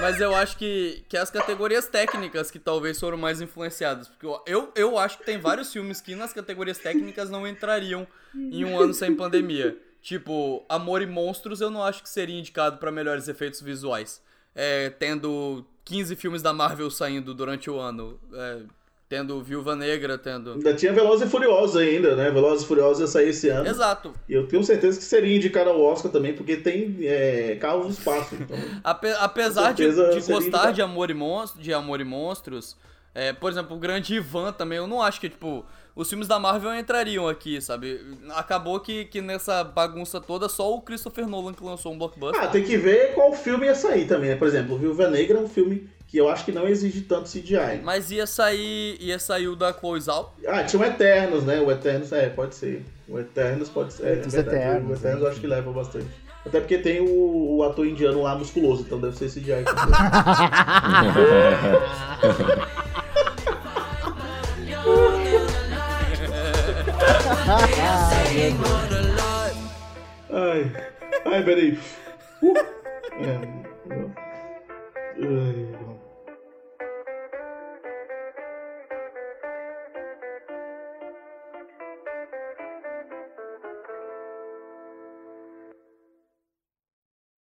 Mas eu acho que, que as categorias técnicas que talvez foram mais influenciadas. Porque eu, eu, acho que tem vários filmes que nas categorias técnicas não entrariam em um ano sem pandemia. Tipo, Amor e Monstros eu não acho que seria indicado pra melhores efeitos visuais. É, tendo 15 filmes da Marvel saindo durante o ano. é, tendo Viúva Negra, tendo. Ainda tinha Velozes e Furiosos ainda, né? Velozes e Furiosos ia sair esse ano. Exato. E eu tenho certeza que seria indicado ao Oscar também, porque tem é, carros no espaço. Então, Ape- apesar de, de gostar indicado. de Amor e Monstros, de Amor e Monstros, é, por exemplo, o Grande Ivan também, eu não acho que, tipo, os filmes da Marvel entrariam aqui, sabe? Acabou que, que nessa bagunça toda só o Christopher Nolan que lançou um blockbuster. ah, tem que ver qual filme ia sair também, né? Por exemplo, Viúva Negra é um filme que eu acho que não exige tanto CGI. Mas ia sair, ia sair o da Zhao. Ah, tinha o Eternos, né? O Eternos, é, pode ser. O Eternos pode ser. É, Os verdade, Eternos, o Eternos né? eu acho que leva bastante. Até porque tem o, o ator indiano lá musculoso, então deve ser CGI. também. Ai, ai, peraí. Uh, é, ai,